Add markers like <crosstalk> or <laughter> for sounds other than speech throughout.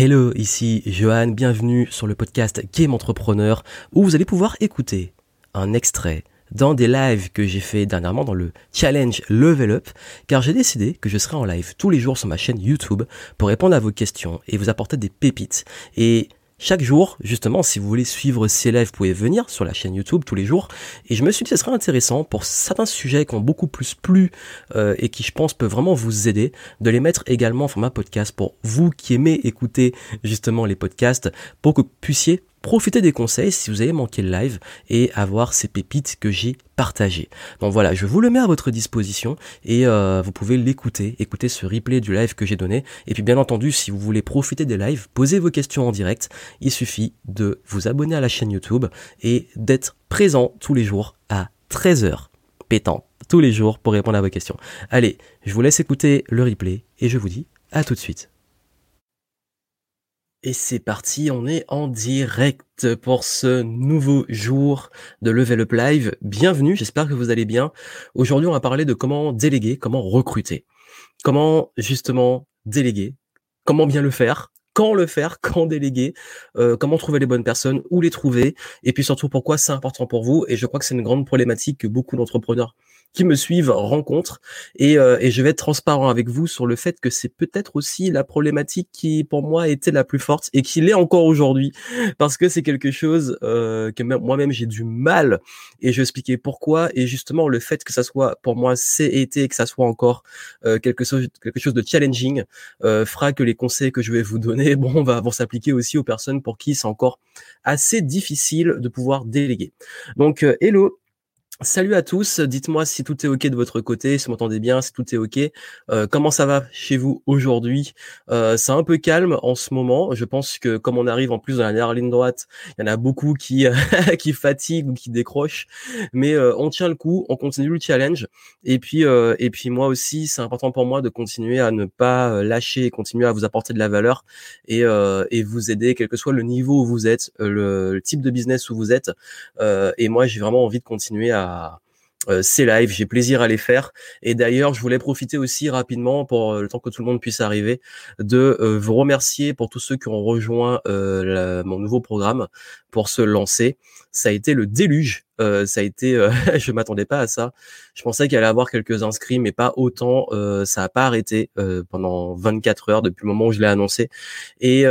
Hello, ici Johan, bienvenue sur le podcast Game Entrepreneur où vous allez pouvoir écouter un extrait dans des lives que j'ai fait dernièrement dans le challenge Level Up car j'ai décidé que je serai en live tous les jours sur ma chaîne YouTube pour répondre à vos questions et vous apporter des pépites. Et chaque jour, justement, si vous voulez suivre ces lives, vous pouvez venir sur la chaîne YouTube tous les jours. Et je me suis dit ce serait intéressant pour certains sujets qui ont beaucoup plus plu euh, et qui, je pense, peuvent vraiment vous aider, de les mettre également en format podcast pour vous qui aimez écouter justement les podcasts, pour que vous puissiez profiter des conseils si vous avez manqué le live et avoir ces pépites que j'ai partagées. Donc voilà, je vous le mets à votre disposition et euh, vous pouvez l'écouter, écouter ce replay du live que j'ai donné. Et puis bien entendu, si vous voulez profiter des lives, poser vos questions en direct, il suffit de vous abonner à la chaîne YouTube et d'être présent tous les jours à 13h pétant tous les jours pour répondre à vos questions. Allez, je vous laisse écouter le replay et je vous dis à tout de suite. Et c'est parti, on est en direct pour ce nouveau jour de Level Up Live. Bienvenue, j'espère que vous allez bien. Aujourd'hui, on va parler de comment déléguer, comment recruter. Comment justement déléguer, comment bien le faire, quand le faire, <laughs> quand déléguer, euh, comment trouver les bonnes personnes, où les trouver, et puis surtout pourquoi c'est important pour vous. Et je crois que c'est une grande problématique que beaucoup d'entrepreneurs qui me suivent rencontrent. Et, euh, et je vais être transparent avec vous sur le fait que c'est peut-être aussi la problématique qui, pour moi, était la plus forte et qui l'est encore aujourd'hui, parce que c'est quelque chose euh, que moi-même j'ai du mal. Et je vais expliquer pourquoi. Et justement, le fait que ça soit pour moi c'est été que ça soit encore euh, quelque chose quelque chose de challenging euh, fera que les conseils que je vais vous donner, <laughs> bon, vont s'appliquer aussi aux personnes pour qui c'est encore assez difficile de pouvoir déléguer. Donc, euh, hello. Salut à tous, dites-moi si tout est ok de votre côté, si vous m'entendez bien, si tout est ok. Euh, comment ça va chez vous aujourd'hui? Euh, C'est un peu calme en ce moment. Je pense que comme on arrive en plus dans la dernière ligne droite, il y en a beaucoup qui <laughs> qui fatiguent ou qui décrochent, mais euh, on tient le coup, on continue le challenge. Et puis euh, et puis moi aussi, c'est important pour moi de continuer à ne pas euh, lâcher et continuer à vous apporter de la valeur et et vous aider, quel que soit le niveau où vous êtes, le, le type de business où vous êtes. et moi, j'ai vraiment envie de continuer à euh, ces lives. J'ai plaisir à les faire. Et d'ailleurs, je voulais profiter aussi rapidement pour euh, le temps que tout le monde puisse arriver, de euh, vous remercier pour tous ceux qui ont rejoint mon nouveau programme pour se lancer. Ça a été le déluge. Euh, ça a été, euh, <laughs> je m'attendais pas à ça. Je pensais qu'il allait avoir quelques inscrits, mais pas autant. Euh, ça a pas arrêté pendant 24 heures depuis le moment où je l'ai annoncé. Et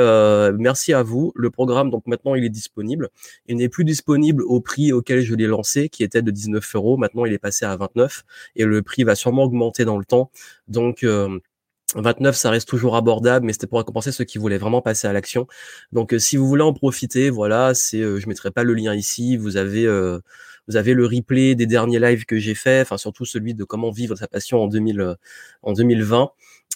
merci à vous. Le programme, donc maintenant, il est disponible. Il n'est plus disponible au prix auquel je l'ai lancé, qui était de 19 euros. Maintenant, il est passé à 29 et le prix va sûrement augmenter dans le temps. Donc 29, ça reste toujours abordable, mais c'était pour récompenser ceux qui voulaient vraiment passer à l'action. Donc, euh, si vous voulez en profiter, voilà, c'est, euh, je mettrai pas le lien ici. Vous avez, euh, vous avez le replay des derniers lives que j'ai fait, enfin surtout celui de comment vivre sa passion en 2000, en 2020.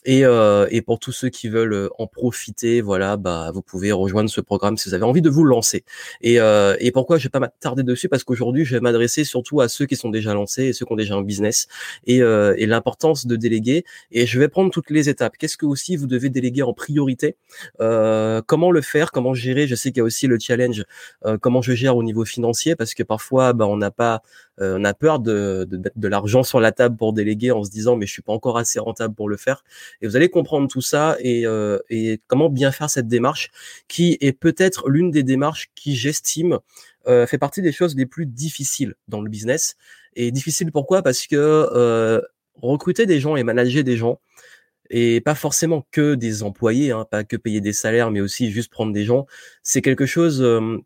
Et, euh, et pour tous ceux qui veulent euh, en profiter, voilà, bah vous pouvez rejoindre ce programme si vous avez envie de vous lancer. Et, euh, et pourquoi je vais pas m'attarder dessus? Parce qu'aujourd'hui, je vais m'adresser surtout à ceux qui sont déjà lancés et ceux qui ont déjà un business et, euh, et l'importance de déléguer. Et je vais prendre toutes les étapes. Qu'est-ce que aussi vous devez déléguer en priorité? Euh, Comment le faire? Comment gérer? Je sais qu'il y a aussi le challenge. Euh, comment je gère au niveau financier Parce que parfois, bah, on n'a pas euh, on a peur de, de, de l'argent sur la table pour déléguer en se disant mais je suis pas encore assez rentable pour le faire. Et vous allez comprendre tout ça et, euh, et comment bien faire cette démarche qui est peut-être l'une des démarches qui j'estime euh, fait partie des choses les plus difficiles dans le business. Et difficile pourquoi? Parce que euh, recruter des gens et manager des gens, et pas forcément que des employés, hein, pas que payer des salaires, mais aussi juste prendre des gens, c'est quelque chose euh,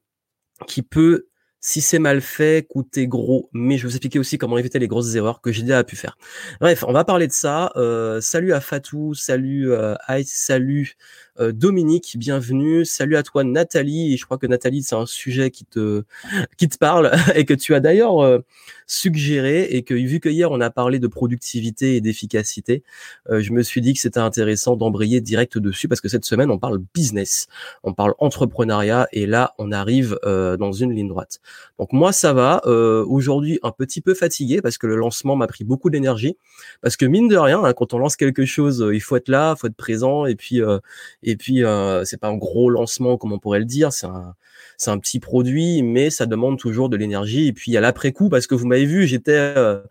qui peut si c'est mal fait, coûter gros. Mais je vais vous expliquer aussi comment éviter les grosses erreurs que j'ai déjà pu faire. Bref, on va parler de ça. Euh, salut à Fatou, salut euh, Ice, salut euh, Dominique, bienvenue. Salut à toi Nathalie. Et je crois que Nathalie, c'est un sujet qui te <laughs> qui te parle <laughs> et que tu as d'ailleurs euh, suggéré et que vu que hier on a parlé de productivité et d'efficacité, euh, je me suis dit que c'était intéressant d'embrayer direct dessus parce que cette semaine on parle business, on parle entrepreneuriat et là on arrive dans une ligne droite. Donc moi ça va. Euh, Aujourd'hui un petit peu fatigué parce que le lancement m'a pris beaucoup d'énergie. Parce que mine de rien, hein, quand on lance quelque chose, euh, il faut être là, faut être présent et puis euh, Et puis, euh, c'est pas un gros lancement comme on pourrait le dire. C'est un, c'est un petit produit, mais ça demande toujours de l'énergie. Et puis, a l'après-coup, parce que vous m'avez vu, j'étais euh,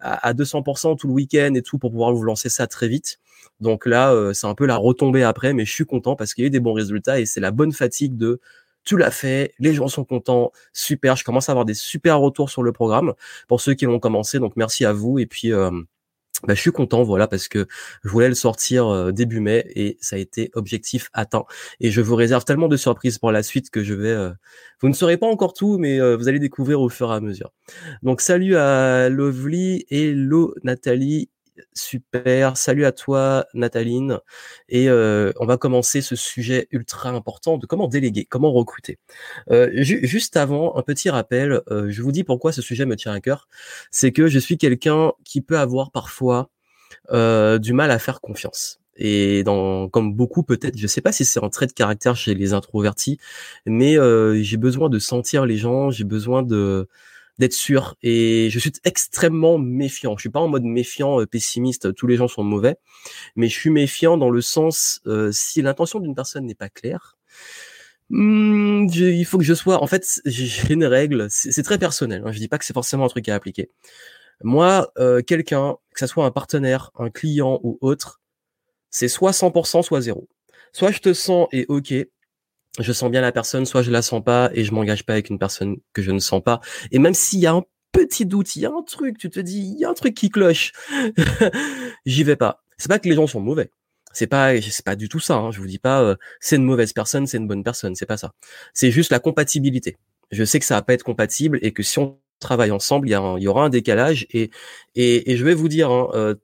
à 200% tout le week-end et tout pour pouvoir vous lancer ça très vite. Donc là, euh, c'est un peu la retombée après, mais je suis content parce qu'il y a eu des bons résultats et c'est la bonne fatigue de tu l'as fait, les gens sont contents, super, je commence à avoir des super retours sur le programme pour ceux qui l'ont commencé, donc merci à vous et puis euh, bah, je suis content, voilà, parce que je voulais le sortir euh, début mai et ça a été objectif atteint. Et je vous réserve tellement de surprises pour la suite que je vais. Euh, vous ne saurez pas encore tout, mais vous allez découvrir au fur et à mesure. Donc salut à Lovely, hello Nathalie, Super, salut à toi Nathaline. Et euh, on va commencer ce sujet ultra important de comment déléguer, comment recruter. Euh, juste avant, un petit rappel, euh, je vous dis pourquoi ce sujet me tient à cœur. C'est que je suis quelqu'un qui peut avoir parfois du mal à faire confiance. Et dans, comme beaucoup peut-être, je sais pas si c'est un trait de caractère chez les introvertis, mais j'ai besoin de sentir les gens, j'ai besoin de d'être sûr. Et je suis extrêmement méfiant. Je suis pas en mode méfiant, euh, pessimiste, tous les gens sont mauvais, mais je suis méfiant dans le sens euh, si l'intention d'une personne n'est pas claire. Hmm, il faut que je sois. En fait, j'ai une règle. C'est très personnel. Hein, je dis pas que c'est forcément un truc à appliquer. Moi, euh, quelqu'un, que ce soit un partenaire, un client ou autre, c'est soit 100%, soit zéro. Soit je te sens et ok, je sens bien la personne, soit je la sens pas et je m'engage pas avec une personne que je ne sens pas. Et même s'il y a un petit doute, il y a un truc, tu te dis, il y a un truc qui cloche, <laughs> j'y vais pas. C'est pas que les gens sont mauvais. C'est pas, c'est pas du tout ça. Hein. Je vous dis pas, euh, c'est une mauvaise personne, c'est une bonne personne. C'est pas ça. C'est juste la compatibilité. Je sais que ça va pas être compatible et que si on travaille ensemble, il y, aura un décalage. Et, et, et je vais vous dire, hein, euh,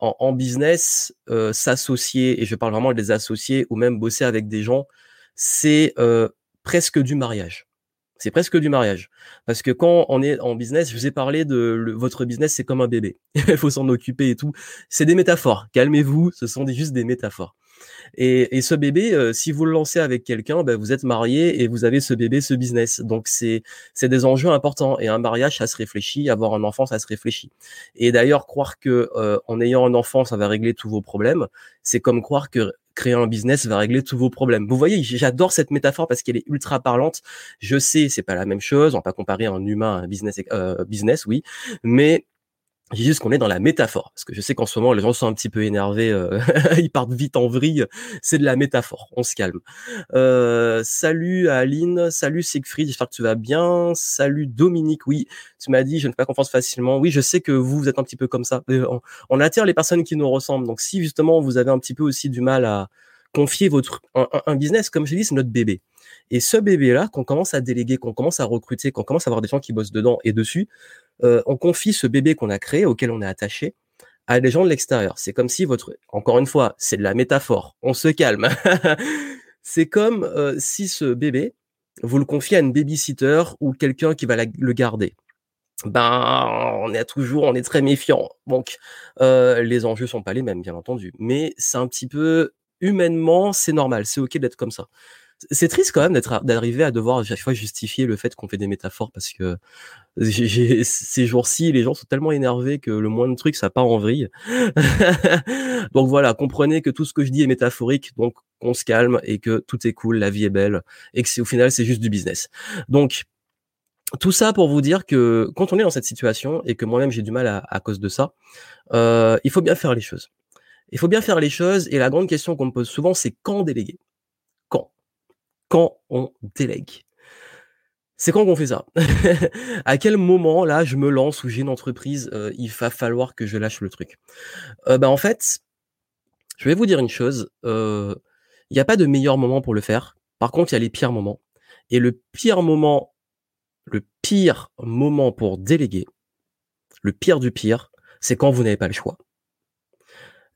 en, en, business, euh, s'associer, et je parle vraiment des associés ou même bosser avec des gens c'est euh, presque du mariage. C'est presque du mariage. Parce que quand on est en business, je vous ai parlé de votre business, c'est comme un bébé. <laughs> Il faut s'en occuper et tout. C'est des métaphores. Calmez-vous, ce sont juste des métaphores. Et, ce bébé, euh, si vous le lancez avec quelqu'un, ben, vous êtes marié et vous avez ce bébé, ce business. Donc c'est c'est des enjeux importants. Et un mariage, ça se réfléchit. Avoir un enfant, ça se réfléchit. Et d'ailleurs, croire que euh, en ayant un enfant, ça va régler tous vos problèmes, c'est comme croire que créer un business va régler tous vos problèmes. Vous voyez, j'adore cette métaphore parce qu'elle est ultra parlante. Je sais, c'est pas la même chose, on va pas comparer un humain à un business, euh, business, oui, mais j'ai juste qu'on est dans la métaphore, parce que je sais qu'en ce moment les gens sont un petit peu énervés, euh, <laughs> ils partent vite en vrille. C'est de la métaphore, on se calme. Euh, salut Aline, salut Siegfried, j'espère que tu vas bien. Salut Dominique, oui, tu m'as dit je ne fais pas confiance facilement. Oui, je sais que vous, vous êtes un petit peu comme ça. On, attire les personnes qui nous ressemblent. Donc si justement vous avez un petit peu aussi du mal à confier votre un, un business, comme je dis, c'est notre bébé. Et ce bébé-là, qu'on commence à déléguer, qu'on commence à recruter, qu'on commence à avoir des gens qui bossent dedans et dessus, euh, on confie ce bébé qu'on a créé, auquel on est attaché, à des gens de l'extérieur. C'est comme si votre, encore une fois, c'est de la métaphore. On se calme. <laughs> c'est comme euh, si ce bébé, vous le confiez à une babysitter ou quelqu'un qui va le garder. Ben, on est toujours, on est très méfiant. Donc, euh, les enjeux sont pas les mêmes, bien entendu. Mais c'est un petit peu humainement, c'est normal. C'est ok d'être comme ça c'est triste quand même d'être d'arriver à devoir à chaque fois justifier le fait qu'on fait des métaphores parce que ces jours-ci les gens sont tellement énervés que le moindre truc ça part en vrille. <laughs> donc voilà, comprenez que tout ce que je dis est métaphorique, donc on se calme et que tout est cool, la vie est belle et que au final c'est juste du business. Donc tout ça pour vous dire que quand on est dans cette situation et que moi-même j'ai du mal à, à cause de ça, euh, il faut bien faire les choses. Il faut bien faire les choses et la grande question qu'on me pose souvent c'est quand déléguer? Quand on délègue. C'est quand qu'on fait ça <laughs> À quel moment, là, je me lance ou j'ai une entreprise, euh, il va falloir que je lâche le truc? Euh, bah, En fait, je vais vous dire une chose. Euh, il n'y a pas de meilleur moment pour le faire. Par contre, il y a les pires moments. Et le pire moment, le pire moment pour déléguer, le pire du pire, c'est quand vous n'avez pas le choix.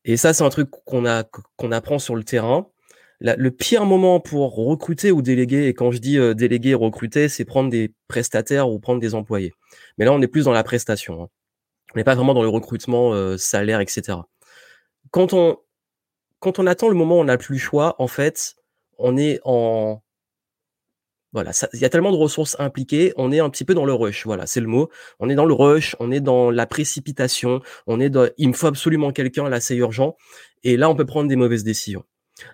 Et ça, c'est un truc qu'on a qu'on apprend sur le terrain le pire moment pour recruter ou déléguer, et quand je dis euh, déléguer recruter, c'est prendre des prestataires ou prendre des employés. Mais là, on est plus dans la prestation. Hein. On n'est pas vraiment dans le recrutement, euh, salaire, etc. Quand on, quand on attend le moment où on n'a plus le choix, en fait, on est en... Voilà, il y a tellement de ressources impliquées, on est un petit peu dans le rush, voilà, c'est le mot. On est dans le rush, on est dans la précipitation, on est dans... Il me faut absolument quelqu'un, là c'est urgent, et là on peut prendre des mauvaises décisions.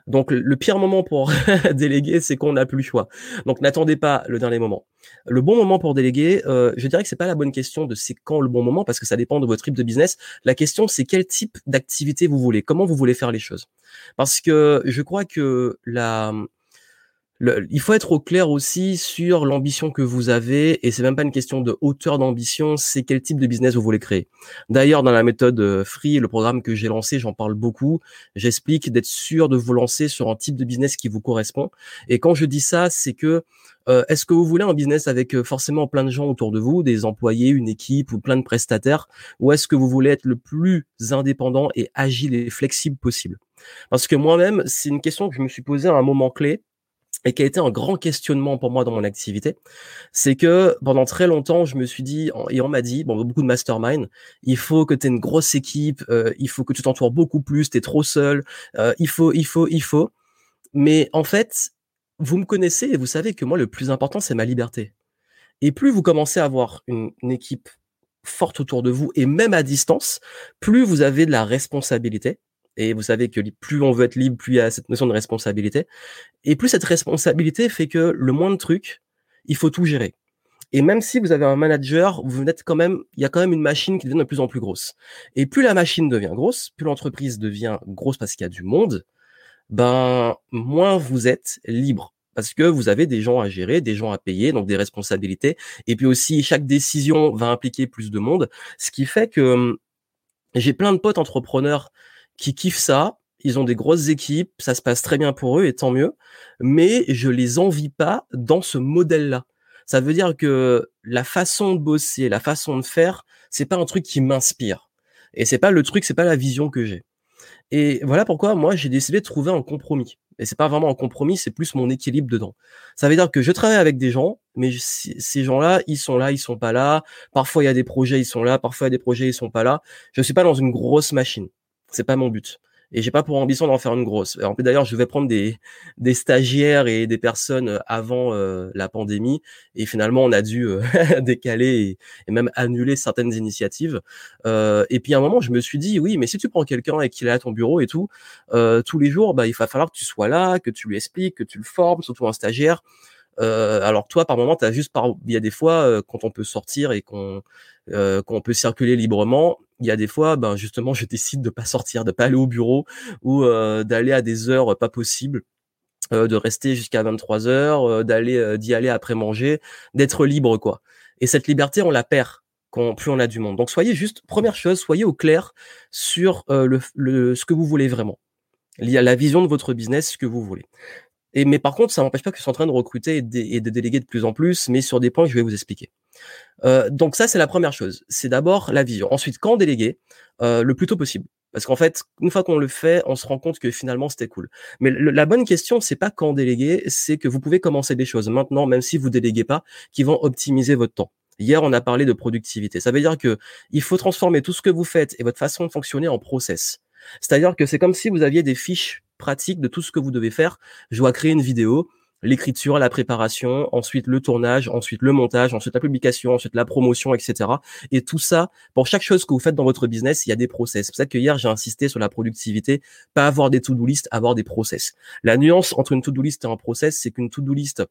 Donc le pire moment pour <laughs> déléguer, c'est qu'on n'a plus le choix. Donc n'attendez pas le dernier moment. Le bon moment pour déléguer, euh, je dirais que c'est pas la bonne question de c'est quand le bon moment parce que ça dépend de votre type de business. La question c'est quel type d'activité vous voulez, comment vous voulez faire les choses. Parce que je crois que la il faut être au clair aussi sur l'ambition que vous avez, et c'est même pas une question de hauteur d'ambition, c'est quel type de business vous voulez créer. D'ailleurs, dans la méthode euh, Free, le programme que j'ai lancé, j'en parle beaucoup. J'explique d'être sûr de vous lancer sur un type de business qui vous correspond. Et quand je dis ça, c'est que euh, est-ce que vous voulez un business avec euh, forcément plein de gens autour de vous, des employés, une équipe ou plein de prestataires, ou est-ce que vous voulez être le plus indépendant et agile et flexible possible? Parce que moi-même, c'est une question que je me suis posée à un moment clé et qui a été un grand questionnement pour moi dans mon activité, c'est que pendant très longtemps, je me suis dit, et on m'a dit, bon, beaucoup de mastermind, il faut que tu aies une grosse équipe, euh, il faut que tu t'entoures beaucoup plus, tu es trop seul, euh, il faut, il faut, il faut. Mais en fait, vous me connaissez et vous savez que moi, le plus important, c'est ma liberté. Et plus vous commencez à avoir une équipe forte autour de vous, et même à distance, plus vous avez de la responsabilité, et vous savez que plus on veut être libre, plus il y a cette notion de responsabilité. Et plus cette responsabilité fait que le moins de trucs, il faut tout gérer. Et même si vous avez un manager, vous êtes quand même, il y a quand même une machine qui devient de plus en plus grosse. Et plus la machine devient grosse, plus l'entreprise devient grosse parce qu'il y a du monde, ben moins vous êtes libre parce que vous avez des gens à gérer, des gens à payer, donc des responsabilités. Et puis aussi, chaque décision va impliquer plus de monde, ce qui fait que hum, j'ai plein de potes entrepreneurs qui kiffent ça. Ils ont des grosses équipes, ça se passe très bien pour eux et tant mieux. Mais je les envie pas dans ce modèle-là. Ça veut dire que la façon de bosser, la façon de faire, c'est pas un truc qui m'inspire. Et c'est pas le truc, c'est pas la vision que j'ai. Et voilà pourquoi moi j'ai décidé de trouver un compromis. Et c'est pas vraiment un compromis, c'est plus mon équilibre dedans. Ça veut dire que je travaille avec des gens, mais ces gens-là, ils sont là, ils sont pas là. Parfois il y a des projets, ils sont là. Parfois il y a des projets, ils sont pas là. Je suis pas dans une grosse machine. C'est pas mon but. Et j'ai pas pour ambition d'en faire une grosse. D'ailleurs, je vais prendre des, des stagiaires et des personnes euh, avant euh, la pandémie. Et finalement, on a dû euh, <laughs> décaler et, même annuler certaines initiatives. et puis à un moment, je me suis dit, oui, mais si tu prends quelqu'un et qu'il est à ton bureau et tout, tous les jours, bah, il va falloir que tu sois là, que tu lui expliques, que tu le formes, surtout un stagiaire. Euh, alors toi, par moment, tu as juste il y a des fois euh, quand on peut sortir et qu'on euh, qu'on peut circuler librement, il y a des fois, ben justement, <laughs> je décide de pas sortir, de pas aller au bureau ou d'aller à des heures pas possibles. de rester jusqu'à 23 heures, d'aller d'y aller après manger, d'être libre quoi. Et cette liberté, on la perd quand plus on a du monde. Donc soyez juste première chose, soyez au clair sur le, le, ce que vous voulez vraiment. Il y a la vision de votre business, ce que vous voulez. Mais par contre, ça n'empêche pas que je suis en train de recruter et de, déléguer de plus en plus, mais sur des points que je vais vous expliquer. Euh, donc ça, c'est la première chose. C'est d'abord la vision. Ensuite, quand déléguer, euh, le plus tôt possible. Parce qu'en fait, une fois qu'on le fait, on se rend compte que finalement c'était cool. Mais la bonne question, c'est pas quand déléguer, c'est que vous pouvez commencer des choses maintenant, même si vous déléguez pas, qui vont optimiser votre temps. Hier, on a parlé de productivité. Ça veut dire que il faut transformer tout ce que vous faites et votre façon de fonctionner en process. C'est-à-dire que c'est comme si vous aviez des fiches pratiques de tout ce que vous devez faire. Je dois créer une vidéo, l'écriture, la préparation, ensuite le tournage, ensuite le montage, ensuite la publication, ensuite la promotion, etc. Et tout ça, pour chaque chose que vous faites dans votre business, il y a des process. C'est pour ça que hier, j'ai insisté sur la productivité, pas avoir des to-do list, avoir des process. La nuance entre une to-do list et un process, c'est qu'une to-do list,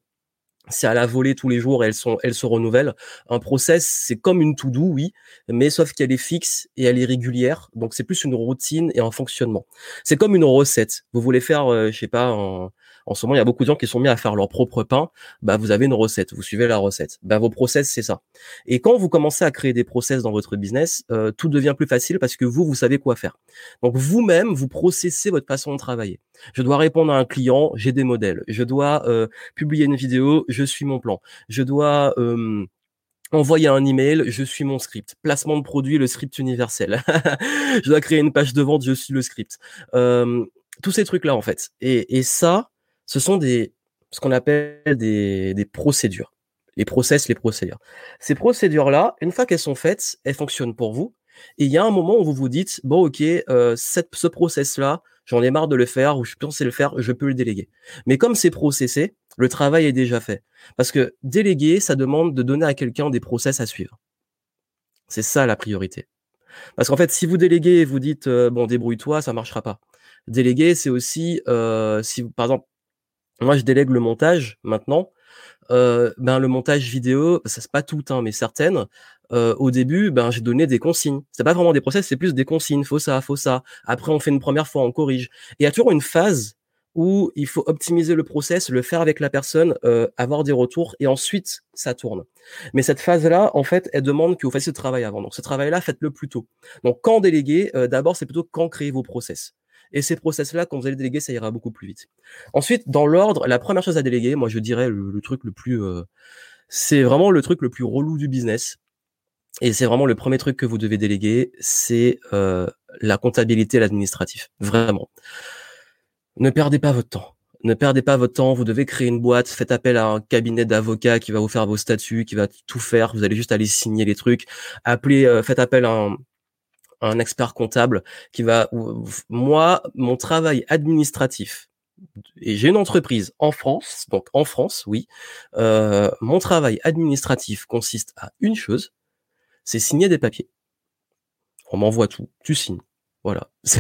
c'est à la volée tous les jours, elles sont, elles se renouvellent. Un process, c'est comme une to-do, oui, mais sauf qu'elle est fixe et elle est régulière. Donc c'est plus une routine et un fonctionnement. C'est comme une recette. Vous voulez faire, euh, je sais pas, un, en ce moment, il y a beaucoup de gens qui sont mis à faire leur propre pain. Bah, vous avez une recette, vous suivez la recette. Bah, vos process, c'est ça. Et quand vous commencez à créer des process dans votre business, euh, tout devient plus facile parce que vous, vous savez quoi faire. Donc, vous-même, vous processez votre façon de travailler. Je dois répondre à un client, j'ai des modèles. Je dois euh, publier une vidéo, je suis mon plan. Je dois euh, envoyer un email, je suis mon script. Placement de produit, le script universel. <laughs> je dois créer une page de vente, je suis le script. tous ces trucs-là, en fait. Et, et ça, ce sont des, ce qu'on appelle des, des procédures. Les process, les procédures. Ces procédures-là, une fois qu'elles sont faites, elles fonctionnent pour vous. Et il y a un moment où vous vous dites, bon, ok, euh, cette, ce process-là, j'en ai marre de le faire, ou je pensais le faire, je peux le déléguer. Mais comme c'est processé, le travail est déjà fait. Parce que déléguer, ça demande de donner à quelqu'un des process à suivre. C'est ça la priorité. Parce qu'en fait, si vous déléguez vous dites, euh, bon, débrouille-toi, ça marchera pas. Déléguer, c'est aussi, euh, si par exemple, moi je délègue le montage maintenant, euh, ben le montage vidéo, ça c'est pas tout, hein, mais certaines. Euh, au début, ben j'ai donné des consignes. C'est pas vraiment des process, c'est plus des consignes. Faut ça, faut ça. Après, on fait une première fois, on corrige. Et il y a toujours une phase où il faut optimiser le process, le faire avec la personne, euh, avoir des retours et ensuite ça tourne. Mais cette phase-là, en fait, elle demande que vous fassiez ce travail avant. Donc ce travail-là, faites-le plus tôt. Donc quand déléguer, euh, d'abord c'est plutôt quand créer vos process. Et ces process-là, quand vous allez déléguer, ça ira beaucoup plus vite. Ensuite, dans l'ordre, la première chose à déléguer, moi je dirais le, truc le plus, euh, c'est vraiment le truc le plus relou du business. Et c'est vraiment le premier truc que vous devez déléguer, c'est euh, la comptabilité et l'administratif. Vraiment. Ne perdez pas votre temps. Ne perdez pas votre temps. Vous devez créer une boîte. Faites appel à un cabinet d'avocats qui va vous faire vos statuts, qui va tout faire. Vous allez juste aller signer les trucs. Appelez, euh, faites appel à un, un expert comptable qui va. Moi, mon travail administratif, et j'ai une entreprise en France, donc en France, oui. Euh, mon travail administratif consiste à une chose, c'est signer des papiers. On m'envoie tout, tu signes. Voilà. <laughs>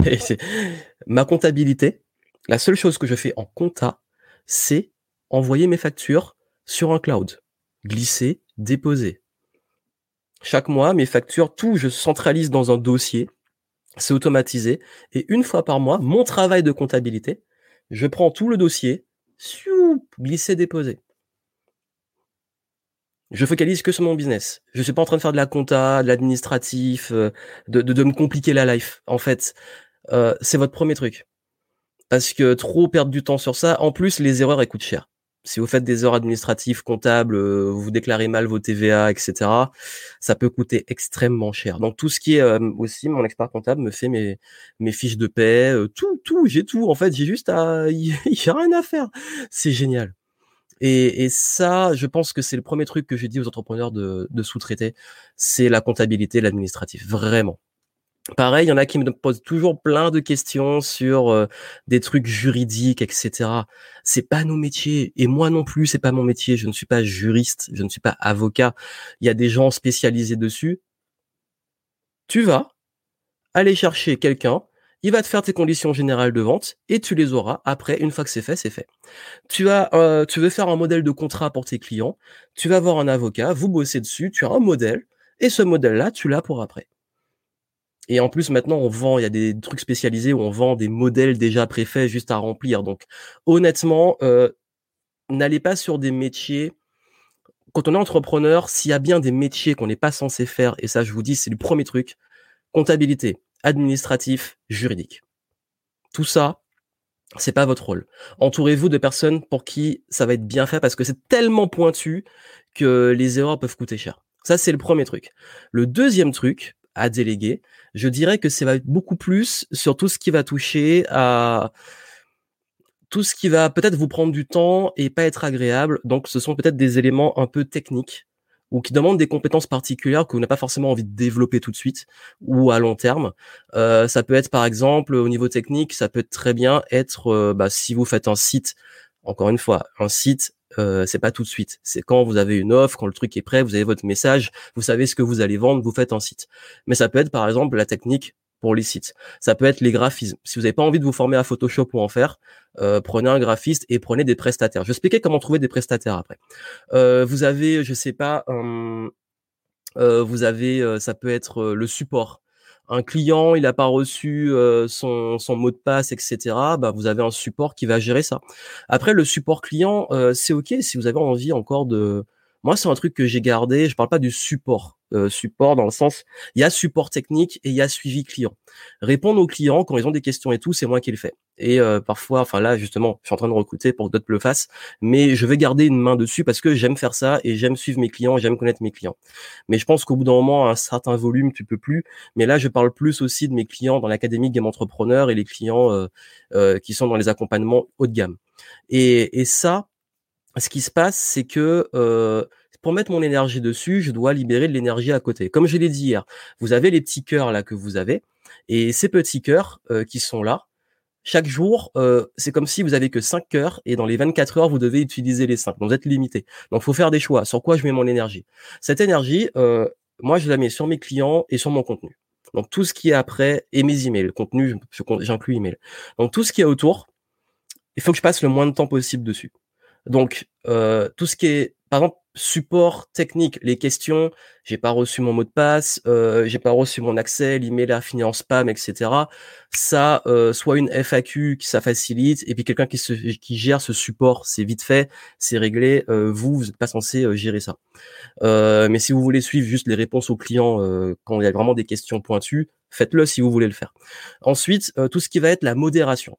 Ma comptabilité. La seule chose que je fais en compta, c'est envoyer mes factures sur un cloud, glisser, déposer. Chaque mois, mes factures, tout, je centralise dans un dossier. C'est automatisé. Et une fois par mois, mon travail de comptabilité, je prends tout le dossier, glisser, déposer. Je focalise que sur mon business. Je suis pas en train de faire de la compta, de l'administratif, euh, de, me compliquer la life. En fait, euh, c'est votre premier truc. Parce que trop perdre du temps sur ça, en plus, les erreurs, elles coûtent cher si vous faites des heures administratives, comptables, euh, vous déclarez mal vos TVA, etc., ça peut coûter extrêmement cher. Donc tout ce qui est euh, aussi, mon expert comptable me fait mes, fiches de paie, euh, tout, tout, j'ai tout. En fait, j'ai juste à, <laughs> il y a rien à faire. C'est génial. Et, et, ça, je pense que c'est le premier truc que j'ai dit aux entrepreneurs de, de sous-traiter, c'est la comptabilité, l'administratif. Vraiment. Pareil, il y en a qui me posent toujours plein de questions sur euh, des trucs juridiques, etc. C'est pas nos métiers, et moi non plus, c'est pas mon métier. Je ne suis pas juriste, je ne suis pas avocat. Il y a des gens spécialisés dessus. Tu vas aller chercher quelqu'un, il va te faire tes conditions générales de vente et tu les auras après. Une fois que c'est fait, c'est fait. Tu as, euh, tu veux faire un modèle de contrat pour tes clients, tu vas voir un avocat, vous bossez dessus, tu as un modèle et ce modèle-là, tu l'as pour après. Et en plus, maintenant, on vend, il y a des trucs spécialisés où on vend des modèles déjà préfaits juste à remplir. Donc, honnêtement, euh, n'allez pas sur des métiers. Quand on est entrepreneur, s'il y a bien des métiers qu'on n'est pas censé faire, et ça, je vous dis, c'est le premier truc, comptabilité, administratif, juridique. Tout ça, c'est pas votre rôle. Entourez-vous de personnes pour qui ça va être bien fait parce que c'est tellement pointu que les erreurs peuvent coûter cher. Ça, c'est le premier truc. Le deuxième truc à déléguer, je dirais que ça va être beaucoup plus sur tout ce qui va toucher à tout ce qui va peut-être vous prendre du temps et pas être agréable. Donc, ce sont peut-être des éléments un peu techniques ou qui demandent des compétences particulières que vous n'avez pas forcément envie de développer tout de suite ou à long terme. Euh, ça peut être par exemple au niveau technique, ça peut très bien être euh, bah, si vous faites un site, encore une fois, un site euh, c'est pas tout de suite. C'est quand vous avez une offre, quand le truc est prêt, vous avez votre message, vous savez ce que vous allez vendre, vous faites un site. Mais ça peut être par exemple la technique pour les sites. Ça peut être les graphismes. Si vous n'avez pas envie de vous former à Photoshop pour en faire, euh, prenez un graphiste et prenez des prestataires. Je vais expliquer comment trouver des prestataires après. Euh, vous avez, je sais pas, vous avez, ça peut être le support un client, il n'a pas reçu euh, son, mot de passe, etc., bah, vous avez un support qui va gérer ça. Après, le support client, euh, c'est OK si vous avez envie encore de... Moi, c'est un truc que j'ai gardé, je parle pas du support. Euh, support dans le sens, il y a support technique et il y a suivi client. Répondre aux clients quand ils ont des questions et tout, c'est moi qui le fais. Et euh, parfois, enfin là justement, je suis en train de recruter pour que d'autres le fassent, mais je vais garder une main dessus parce que j'aime faire ça et j'aime suivre mes clients, j'aime connaître mes clients. Mais je pense qu'au bout d'un moment, à un certain volume, tu peux plus. Mais là, je parle plus aussi de mes clients dans l'académie Game Entrepreneur et les clients euh, euh, qui sont dans les accompagnements haut de gamme. Et, et ça, ce qui se passe, c'est que euh, pour mettre mon énergie dessus, je dois libérer de l'énergie à côté. Comme je l'ai dit hier, vous avez les petits cœurs là que vous avez, et ces petits cœurs euh, qui sont là, chaque jour, euh, c'est comme si vous avez que 5 cœurs et dans les 24 heures, vous devez utiliser les 5. Donc vous êtes limité. Donc il faut faire des choix. Sur quoi je mets mon énergie? Cette énergie, euh, moi, je la mets sur mes clients et sur mon contenu. Donc tout ce qui est après et mes emails, contenu, j'inclus email. Donc tout ce qui est autour, il faut que je passe le moins de temps possible dessus. Donc euh, tout ce qui est, par exemple, support technique, les questions, j'ai pas reçu mon mot de passe, euh, j'ai pas reçu mon accès, l'email a fini en spam, etc. Ça, euh, soit une FAQ qui ça facilite, et puis quelqu'un qui qui gère ce support, c'est vite fait, c'est réglé. Euh, vous, vous n'êtes pas censé gérer ça. mais si vous voulez suivre juste les réponses aux clients quand il y a vraiment des questions pointues, faites-le si vous voulez le faire. Ensuite, tout ce qui va être la modération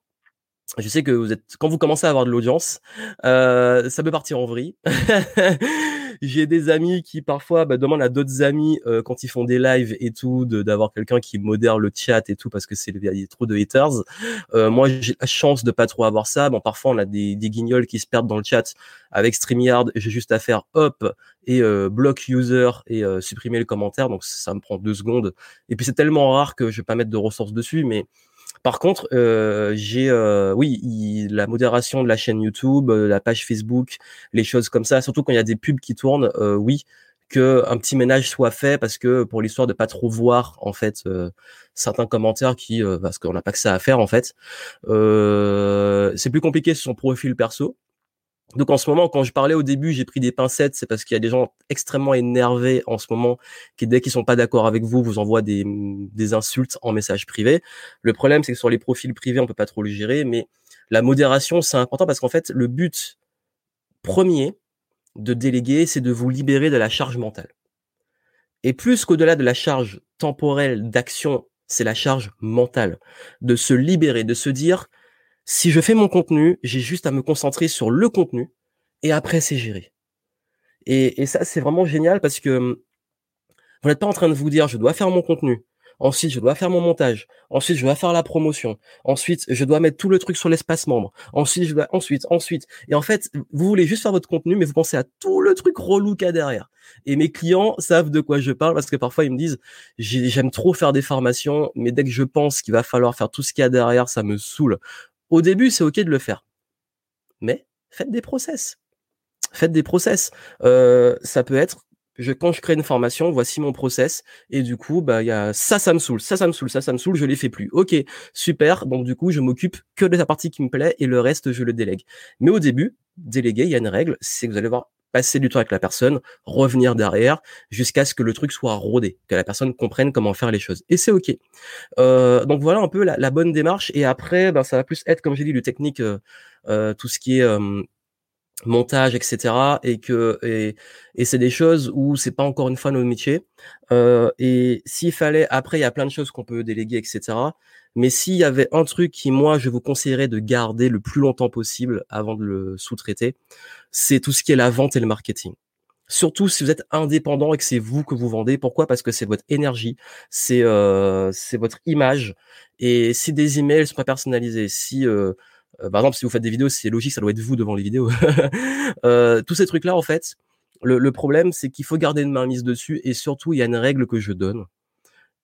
je sais que vous êtes, quand vous commencez à avoir de l'audience, euh, ça peut partir en vrille. <laughs> J'ai des amis qui parfois bah, demandent à d'autres amis euh, quand ils font des lives et tout d'avoir quelqu'un qui modère le chat et tout parce que c'est il y a trop de haters. Euh, moi j'ai la chance de pas trop avoir ça. Bon parfois on a des, des guignols qui se perdent dans le chat avec Streamyard. J'ai juste à faire hop et euh, block user et euh, supprimer le commentaire donc ça me prend deux secondes. Et puis c'est tellement rare que je vais pas mettre de ressources dessus mais par contre, euh, j'ai, euh, oui, la modération de la chaîne YouTube, euh, la page Facebook, les choses comme ça, surtout quand il y a des pubs qui tournent, oui, que un petit ménage soit fait parce que pour l'histoire de pas trop voir en fait certains commentaires qui, parce qu'on n'a pas que ça à faire en fait. c'est plus compliqué sur son profil perso. Donc en ce moment, quand je parlais au début, j'ai pris des pincettes, c'est parce qu'il y a des gens extrêmement énervés en ce moment qui, dès qu'ils sont pas d'accord avec vous, vous envoient des, des insultes en message privé. Le problème, c'est que sur les profils privés, on peut pas trop le gérer, mais la modération, c'est important parce qu'en fait, le but premier de déléguer, c'est de vous libérer de la charge mentale. Et plus qu'au-delà de la charge temporelle d'action, c'est la charge mentale. De se libérer, de se dire, si je fais mon contenu, j'ai juste à me concentrer sur le contenu et après c'est géré. Et, ça, c'est vraiment génial parce que hum, vous n'êtes pas en train de vous dire je dois faire mon contenu. Ensuite, je dois faire mon montage. Ensuite, je dois faire la promotion. Ensuite, je dois mettre tout le truc sur l'espace membre. Ensuite, je dois, ensuite, ensuite. Et en fait, vous voulez juste faire votre contenu, mais vous pensez à tout le truc relou qu'il y a derrière. Et mes clients savent de quoi je parle parce que parfois ils me disent, j'aime trop faire des formations, mais dès que je pense qu'il va falloir faire tout ce qu'il y a derrière, ça me saoule. Au début, c'est ok de le faire, mais faites des process. Faites des process. Euh, ça peut être je, quand je crée une formation, voici mon process, et du coup, bah, il y a ça, ça me saoule, ça, ça me saoule, ça, ça me saoule, je les fais plus. Ok, super. Donc, du coup, je m'occupe que de la partie qui me plaît et le reste, je le délègue. Mais au début, déléguer, il y a une règle, c'est que vous allez voir passer du temps avec la personne, revenir derrière, jusqu'à ce que le truc soit rodé, que la personne comprenne comment faire les choses. Et c'est ok. Euh, donc voilà un peu la, bonne démarche. Et après, ben, ça va plus être, comme j'ai dit, le technique, euh, euh, tout ce qui est montage, etc. Et que et, et c'est des choses où c'est pas encore une fois nos métiers. et s'il fallait, après, il y a plein de choses qu'on peut déléguer, etc. Mais s'il y avait un truc qui, moi, je vous conseillerais de garder le plus longtemps possible avant de le sous-traiter, c'est tout ce qui est la vente et le marketing. Surtout si vous êtes indépendant et que c'est vous que vous vendez. Pourquoi? Parce que c'est votre énergie, c'est euh, c'est votre image. Et si des emails sont pas personnalisés, si euh, euh, par exemple si vous faites des vidéos, c'est logique, ça doit être vous devant les vidéos. <laughs> euh, tous ces trucs-là, en fait, le, le problème c'est qu'il faut garder une main mise dessus. Et surtout, il y a une règle que je donne.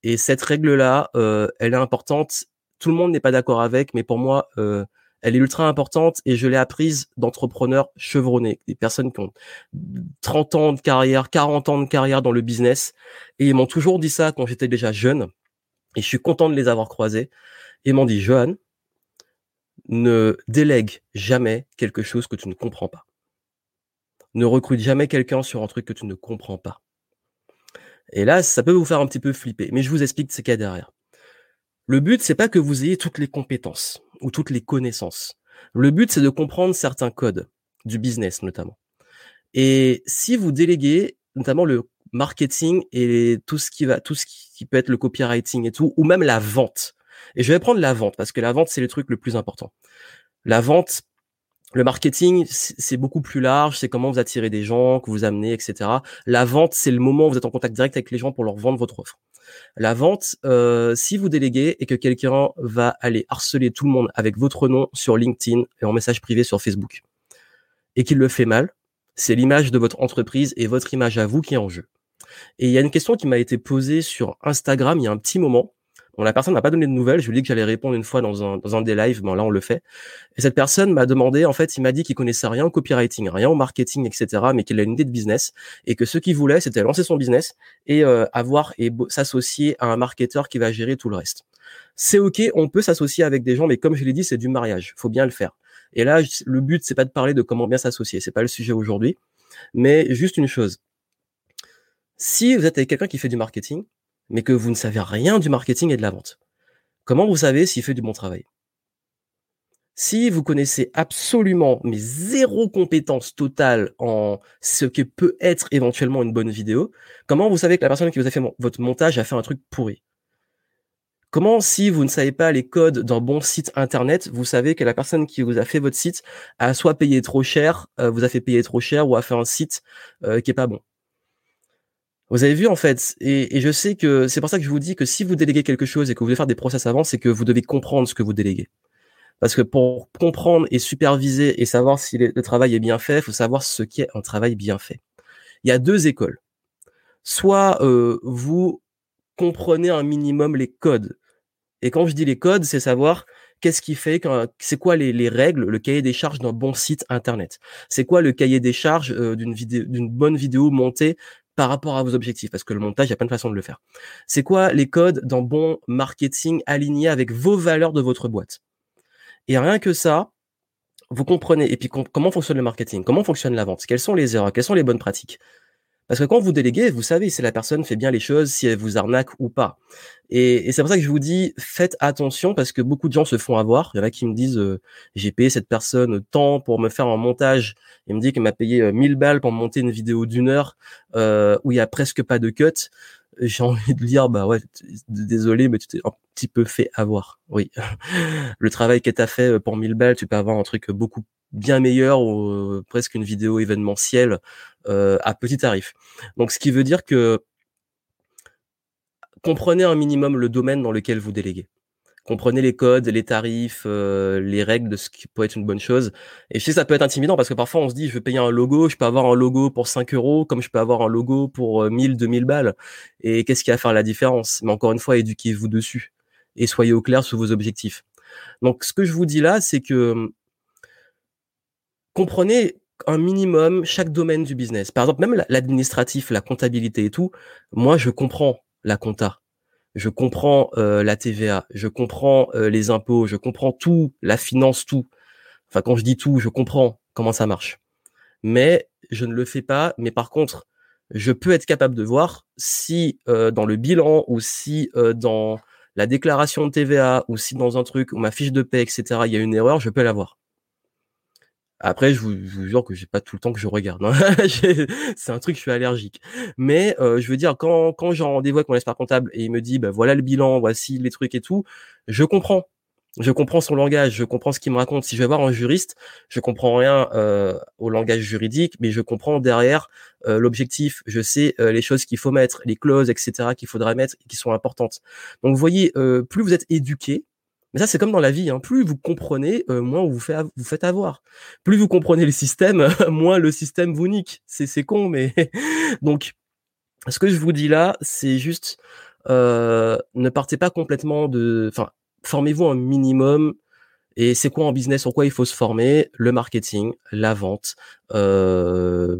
Et cette règle-là, euh, elle est importante. Tout le monde n'est pas d'accord avec, mais pour moi, euh, elle est ultra importante et je l'ai apprise d'entrepreneurs chevronnés, des personnes qui ont 30 ans de carrière, 40 ans de carrière dans le business. Et ils m'ont toujours dit ça quand j'étais déjà jeune. Et je suis content de les avoir croisés. ils m'ont dit, Johan, ne délègue jamais quelque chose que tu ne comprends pas. Ne recrute jamais quelqu'un sur un truc que tu ne comprends pas. Et là, ça peut vous faire un petit peu flipper. Mais je vous explique ce qu'il y a derrière. Le but, c'est pas que vous ayez toutes les compétences ou toutes les connaissances. Le but, c'est de comprendre certains codes du business, notamment. Et si vous déléguez, notamment le marketing et tout ce qui va, tout ce qui peut être le copywriting et tout, ou même la vente. Et je vais prendre la vente parce que la vente, c'est le truc le plus important. La vente, le marketing, c'est beaucoup plus large, c'est comment vous attirez des gens, que vous amenez, etc. La vente, c'est le moment où vous êtes en contact direct avec les gens pour leur vendre votre offre. La vente, euh, si vous déléguez et que quelqu'un va aller harceler tout le monde avec votre nom sur LinkedIn et en message privé sur Facebook, et qu'il le fait mal, c'est l'image de votre entreprise et votre image à vous qui est en jeu. Et il y a une question qui m'a été posée sur Instagram il y a un petit moment, La personne n'a pas donné de nouvelles. Je lui ai dit que j'allais répondre une fois dans un, dans un des lives. Bon, là, on le fait. Et cette personne m'a demandé, en fait, il m'a dit qu'il connaissait rien au copywriting, rien au marketing, etc., mais qu'il a une idée de business et que ce qu'il voulait, c'était lancer son business et euh, avoir et s'associer à un marketeur qui va gérer tout le reste. C'est ok, on peut s'associer avec des gens, mais comme je l'ai dit, c'est du mariage. Faut bien le faire. Et là, le but, c'est pas de parler de comment bien s'associer. C'est pas le sujet aujourd'hui, mais juste une chose. Si vous êtes avec quelqu'un qui fait du marketing, mais que vous ne savez rien du marketing et de la vente. Comment vous savez s'il fait du bon travail? Si vous connaissez absolument, mais zéro compétence totale en ce que peut être éventuellement une bonne vidéo, comment vous savez que la personne qui vous a fait votre montage a fait un truc pourri? Comment, si vous ne savez pas les codes d'un bon site internet, vous savez que la personne qui vous a fait votre site a soit payé trop cher, euh, vous a fait payer trop cher, ou a fait un site euh, qui est pas bon? Vous avez vu en fait, et, je sais que c'est pour ça que je vous dis que si vous déléguez quelque chose et que vous voulez faire des process avant, c'est que vous devez comprendre ce que vous déléguez. Parce que pour comprendre et superviser et savoir si le travail est bien fait, il faut savoir ce qu'est un travail bien fait. Il y a deux écoles. Soit euh, vous comprenez un minimum les codes. Et quand je dis les codes, c'est savoir qu'est-ce qui fait, c'est quoi les, les, règles, le cahier des charges d'un bon site internet. C'est quoi le cahier des charges euh, d'une d'une bonne vidéo montée par rapport à vos objectifs, parce que le montage, il y a plein de façons de le faire. C'est quoi les codes d'un bon marketing aligné avec vos valeurs de votre boîte? Et rien que ça, vous comprenez. Et puis comment fonctionne le marketing? Comment fonctionne la vente? Quelles sont les erreurs? Quelles sont les bonnes pratiques? Parce que quand vous déléguez, vous savez si la personne fait bien les choses, si elle vous arnaque ou pas. Et, c'est pour ça que je vous dis, faites attention parce que beaucoup de gens se font avoir. Il y en a qui me disent, euh, j'ai payé cette personne tant pour me faire un montage. Il me dit qu'il m'a payé 1000 euh, balles pour monter une vidéo d'une heure euh, où il y a presque pas de cut. J'ai envie de dire, bah ouais, désolé, mais tu t'es un petit peu fait avoir. Oui, <laughs> le travail qu'elle t'a fait pour 1000 balles, tu peux avoir un truc beaucoup bien meilleur ou presque une vidéo événementielle euh, à petit tarif. Donc, ce qui veut dire que comprenez un minimum le domaine dans lequel vous déléguez. Comprenez les codes, les tarifs, euh, les règles de ce qui peut être une bonne chose. Et je ça peut être intimidant parce que parfois on se dit je veux payer un logo, je peux avoir un logo pour 5 euros comme je peux avoir un logo pour 1000, 2000 balles. Et qu'est-ce qui va faire la différence? Mais encore une fois, éduquez-vous dessus et soyez au clair sur vos objectifs. Donc ce que je vous dis là, c'est que comprenez un minimum chaque domaine du business. Par exemple, même l'administratif, la comptabilité et tout, moi, je comprends la compta. Je comprends euh, la TVA, je comprends euh, les impôts, je comprends tout, la finance, tout. Enfin, quand je dis tout, je comprends comment ça marche. Mais je ne le fais pas. Mais par contre, je peux être capable de voir si euh, dans le bilan ou si dans la déclaration de TVA ou si dans un truc ou ma fiche de paie, etc., il y a une erreur, je peux la voir. Après, je vous, jure que j'ai pas tout le temps que je regarde. Hein. <laughs> c'est un truc, je suis allergique. Mais euh, je veux dire, quand, quand j'ai rendez-vous avec mon expert comptable et il me dit, bah, voilà le bilan, voici les trucs et tout, je comprends. Je comprends son langage, je comprends ce qu'il me raconte. Si je vais voir un juriste, je comprends rien euh, au langage juridique, mais je comprends derrière euh, l'objectif. Je sais les choses qu'il faut mettre, les clauses, etc. qu'il faudra mettre et qui sont importantes. Donc, vous voyez, plus vous êtes éduqué, mais ça, c'est comme dans la vie. Hein. Plus vous comprenez, euh, moins vous, vous faites avoir. Plus vous comprenez le système, <laughs> moins le système vous nique. C'est con, mais <laughs> donc ce que je vous dis là, c'est juste euh, ne partez pas complètement de. Enfin, formez-vous un minimum. Et c'est quoi en business? Sur quoi il faut se former? Le marketing, la vente, euh,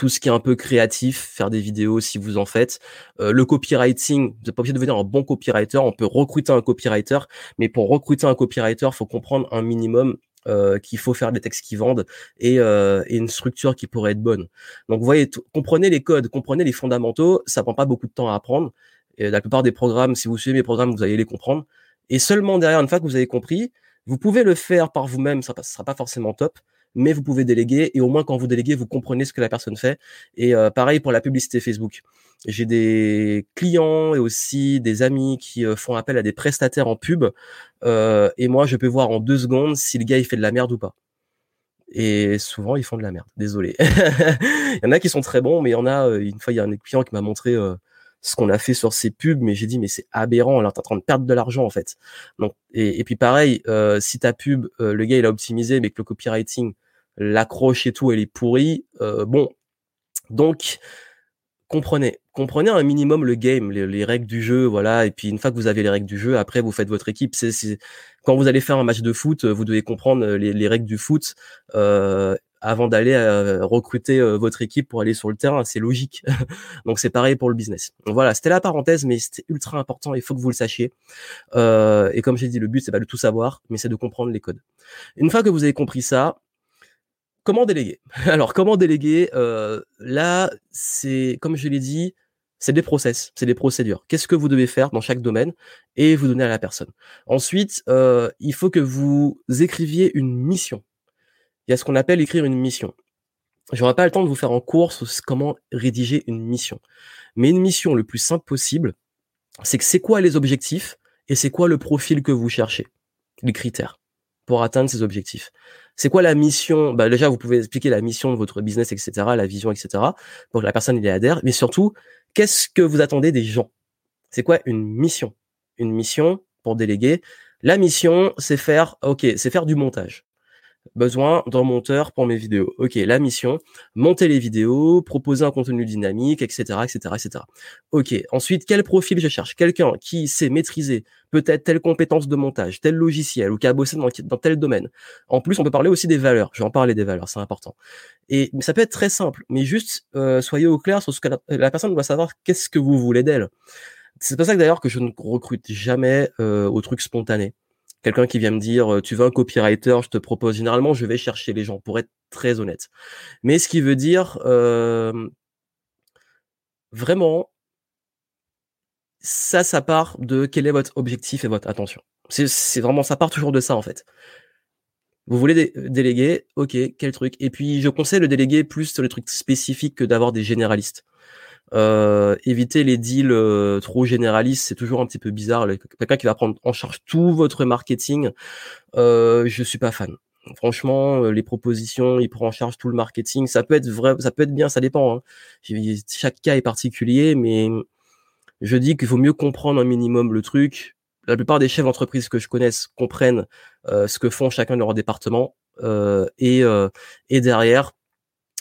tout ce qui est un peu créatif, faire des vidéos si vous en faites. Euh, le copywriting, vous n'êtes pas obligé de devenir un bon copywriter, on peut recruter un copywriter, mais pour recruter un copywriter, il faut comprendre un minimum euh, qu'il faut faire des textes qui vendent et, euh, et, une structure qui pourrait être bonne. Donc vous voyez, comprenez les codes, comprenez les fondamentaux, ça prend pas beaucoup de temps à apprendre. La plupart des programmes, si vous suivez mes programmes, vous allez les comprendre. Et seulement derrière, une fois que vous avez compris, vous pouvez le faire par vous-même, ça ne sera pas forcément top, mais vous pouvez déléguer et au moins quand vous déléguez, vous comprenez ce que la personne fait. Et euh, pareil pour la publicité Facebook. J'ai des clients et aussi des amis qui euh, font appel à des prestataires en pub euh, et moi je peux voir en deux secondes si le gars il fait de la merde ou pas. Et souvent ils font de la merde. Désolé. <laughs> il y en a qui sont très bons, mais il y en a une fois il y a un client qui m'a montré ce qu'on a fait sur ces pubs, mais j'ai dit mais c'est aberrant, alors t'es en train de perdre de l'argent en fait. Donc et, puis pareil, euh, si ta pub, euh, le gars il a optimisé, mais que le copywriting, l'accroche et tout, elle est pourrie, euh, bon. Donc comprenez, comprenez un minimum le game, les, règles du jeu, voilà. Et puis une fois que vous avez les règles du jeu, après vous faites votre équipe. C'est, quand vous allez faire un match de foot, vous devez comprendre les, règles du foot euh, avant d'aller euh, recruter euh, votre équipe pour aller sur le terrain. C'est logique. <laughs> Donc c'est pareil pour le business. Donc voilà, c'était la parenthèse, mais c'était ultra important. Il faut que vous le sachiez. et comme j'ai dit, le but c'est pas de tout savoir, mais c'est de comprendre les codes. Une fois que vous avez compris ça, Comment déléguer? <laughs> Alors, comment déléguer euh, Là, c'est, comme je l'ai dit, c'est des process, c'est des procédures. Qu'est-ce que vous devez faire dans chaque domaine et vous donner à la personne? Ensuite, euh, il faut que vous écriviez une mission. Il y a ce qu'on appelle écrire une mission. J'aurai pas le temps de vous faire en cours comment rédiger une mission. Mais une mission le plus simple possible, c'est que c'est quoi les objectifs et c'est quoi le profil que vous cherchez, les critères pour atteindre ces objectifs. C'est quoi la mission? Bah Déjà, vous pouvez expliquer la mission de votre business, etc., la vision, etc., pour que la personne y adhère. Mais surtout, qu'est-ce que vous attendez des gens? C'est quoi une mission? Une mission pour déléguer. La mission, c'est faire, ok, c'est faire du montage besoin d'un monteur pour mes vidéos. Ok, la mission, monter les vidéos, proposer un contenu dynamique, etc., etc., etc. Ok. Ensuite, quel profil je cherche? Quelqu'un qui sait maîtriser peut-être telle compétence de montage, tel logiciel, ou qui a bossé dans, tel domaine. En plus, on peut parler aussi des valeurs. Je vais en parler des valeurs, c'est important. Et ça peut être très simple, mais juste euh, soyez au clair sur ce que la, personne doit savoir. Qu'est-ce que vous voulez d'elle C'est pour ça que d'ailleurs que je ne recrute jamais euh, au truc spontané quelqu'un qui vient me dire euh, tu veux un copywriter, je te propose. Généralement, je vais chercher les gens pour être très honnête. Mais ce qui veut dire euh, vraiment, ça, ça part de quel est votre objectif et votre attention. C'est vraiment, ça part toujours de ça en fait. Vous voulez déléguer, ok, quel truc? Et puis je conseille le déléguer plus sur les trucs spécifiques que d'avoir des généralistes. Euh, éviter les deals euh, trop généralistes, c'est toujours un petit peu bizarre. Quelqu'un qui va prendre en charge tout votre marketing, euh, je suis pas fan. Franchement, euh, les propositions, il prend en charge tout le marketing. Ça peut être vrai, ça peut être bien, ça dépend. Hein. Chaque cas est particulier, mais je dis qu'il vaut mieux comprendre un minimum le truc. La plupart des chefs d'entreprise que je connaisse comprennent ce que font chacun de leur département et, et derrière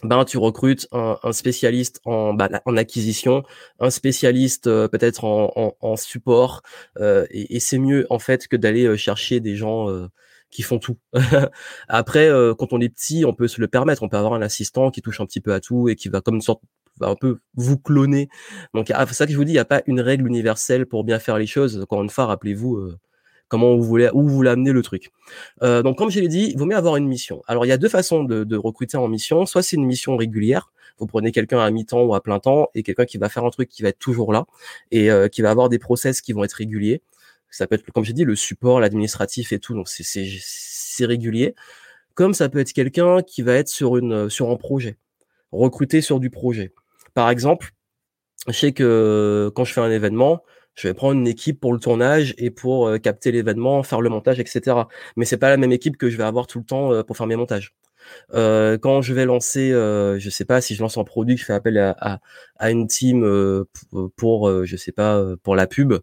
ben tu recrutes un, un spécialiste en, bah, en acquisition, un spécialiste euh, peut-être en, en, en, support, euh, et, et c'est mieux en fait que d'aller euh, chercher des gens euh, qui font tout. <laughs> Après, quand on est petit, on peut se le permettre, on peut avoir un assistant qui touche un petit peu à tout et qui va comme une sorte un peu vous cloner. Donc c'est ça que je vous dis, il n'y a pas une règle universelle pour bien faire les choses. Encore une fois, rappelez-vous comment vous voulez, où vous voulez amener le truc. Euh, donc, comme je l'ai dit, il vaut mieux avoir une mission. Alors, il y a deux façons de, de recruter en mission. Soit c'est une mission régulière, vous prenez quelqu'un à mi-temps ou à plein temps et quelqu'un qui va faire un truc qui va être toujours là et euh, qui va avoir des process qui vont être réguliers. Ça peut être, comme j'ai dit, le support, l'administratif et tout. Donc, c'est régulier. Comme ça peut être quelqu'un qui va être sur une sur un projet, recruter sur du projet. Par exemple, je sais que quand je fais un événement, je vais prendre une équipe pour le tournage et pour euh, capter l'événement, faire le montage, etc. Mais c'est pas la même équipe que je vais avoir tout le temps euh, pour faire mes montages. Euh, quand je vais lancer, je sais pas si je lance un produit, je fais appel à, à, une team pour, je sais pas, pour la pub,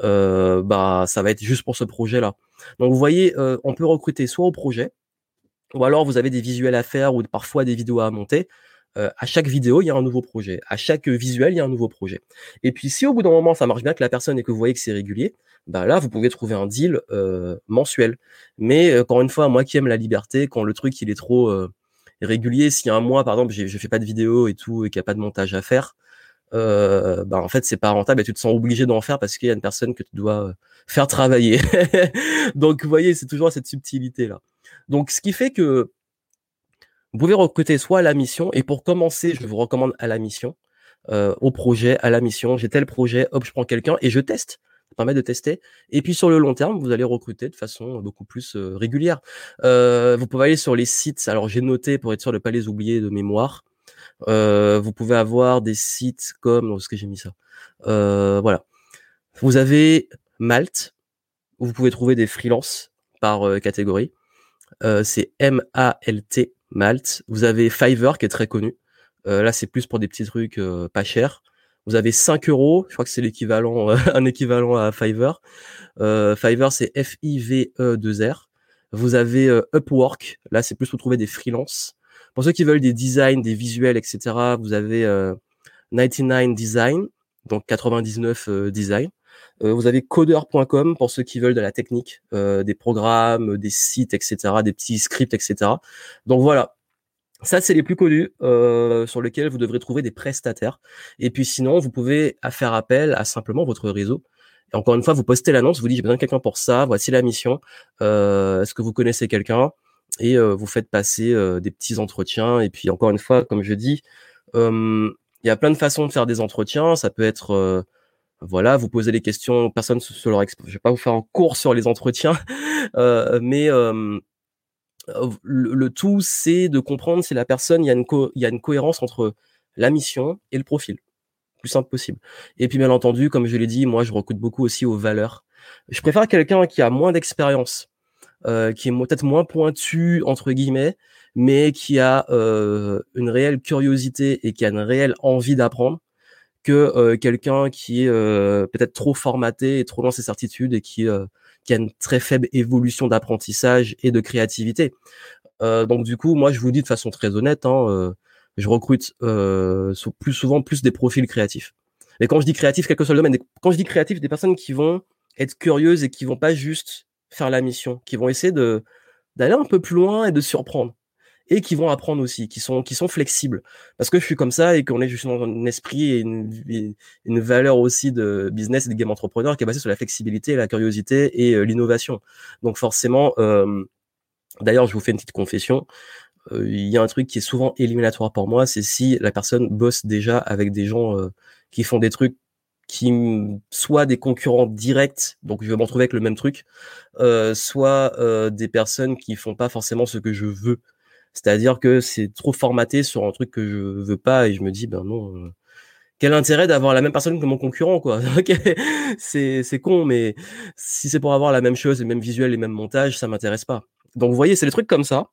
bah ça va être juste pour ce projet-là. Donc vous voyez, on peut recruter soit au projet, ou alors vous avez des visuels à faire ou parfois des vidéos à monter. Euh, à chaque vidéo, il y a un nouveau projet. À chaque visuel, il y a un nouveau projet. Et puis, si au bout d'un moment, ça marche bien que la personne et que vous voyez que c'est régulier, bah là, vous pouvez trouver un deal euh, mensuel. Mais euh, encore une fois, moi qui aime la liberté, quand le truc il est trop régulier, a un mois, par exemple, je fais pas de vidéo et tout, et qu'il n'y a pas de montage à faire, bah en fait, c'est pas rentable et tu te sens obligé d'en faire parce qu'il y a une personne que tu dois faire travailler. <laughs> Donc, vous voyez, c'est toujours cette subtilité là. Donc, ce qui fait que vous pouvez recruter soit à la mission, et pour commencer, je vous recommande à la mission, euh, au projet, à la mission. J'ai tel projet, hop, je prends quelqu'un et je teste. Ça permet de tester. Et puis sur le long terme, vous allez recruter de façon beaucoup plus euh, régulière. Euh, vous pouvez aller sur les sites. Alors j'ai noté pour être sûr de ne pas les oublier de mémoire. vous pouvez avoir des sites comme, est-ce que j'ai mis ça? Voilà. Vous avez Malte, où vous pouvez trouver des freelances par catégorie. c'est M-A-L-T Malte. Vous avez Fiverr qui est très connu. Euh, là, c'est plus pour des petits trucs euh, pas chers. Vous avez 5 euros, je crois que c'est l'équivalent, <laughs> un équivalent à Fiverr. Euh, Fiverr, c'est F-I-V-E-2-R. Vous avez Upwork, là, c'est plus pour trouver des freelances. Pour ceux qui veulent des designs, des visuels, etc., vous avez 99 Design, donc 99 Design. Vous avez coder.com pour ceux qui veulent de la technique, des programmes, des sites, etc., des petits scripts, etc. Donc voilà, ça, c'est les plus connus euh, sur lesquels vous devrez trouver des prestataires. Et puis sinon, vous pouvez faire appel à simplement votre réseau. Et encore une fois, vous postez l'annonce, vous dites j'ai besoin de quelqu'un pour ça, voici la mission. Euh, Est-ce que vous connaissez quelqu'un? Et euh, vous faites passer euh, des petits entretiens. Et puis encore une fois, comme je dis, euh, il y a plein de façons de faire des entretiens. Ça peut être voilà, vous posez les questions, personne sur leur exp... Je vais pas vous faire un cours sur les entretiens, <laughs> mais le, tout, c'est de comprendre si la personne, il y, a une y a une cohérence entre la mission et le profil. Plus simple possible. Et puis, bien entendu, comme je l'ai dit, moi, je recrute beaucoup aussi aux valeurs. Je préfère quelqu'un qui a moins d'expérience, euh, qui est peut-être moins pointu, entre guillemets, mais qui a euh, une réelle curiosité et qui a une réelle envie d'apprendre, que euh, quelqu'un qui est euh, peut-être trop formaté et trop dans ses certitudes et qui euh, qui a une très faible évolution d'apprentissage et de créativité. Donc du coup, moi je vous dis de façon très honnête, hein, je recrute plus souvent plus des profils créatifs. Et quand je dis créatif, quel que soit le domaine, quand je dis créatif, des personnes qui vont être curieuses et qui vont pas juste faire la mission, qui vont essayer de d'aller un peu plus loin et de surprendre et qui vont apprendre aussi, qui sont qui sont flexibles. Parce que je suis comme ça et qu'on est juste dans un esprit et une, une valeur aussi de business et de game entrepreneur qui est basée sur la flexibilité, la curiosité et euh, l'innovation. Donc forcément, euh, d'ailleurs, je vous fais une petite confession. Euh, il y a un truc qui est souvent éliminatoire pour moi, c'est si la personne bosse déjà avec des gens qui font des trucs qui soit des concurrents directs, donc je vais m'en trouver avec le même truc, euh, soit euh, des personnes qui font pas forcément ce que je veux c'est-à-dire que c'est trop formaté sur un truc que je veux pas et je me dis ben non. Euh, quel intérêt d'avoir la même personne que mon concurrent quoi <laughs> C'est c'est con mais si c'est pour avoir la même chose, les mêmes visuels, les mêmes montages, ça m'intéresse pas. Donc vous voyez, c'est des trucs comme ça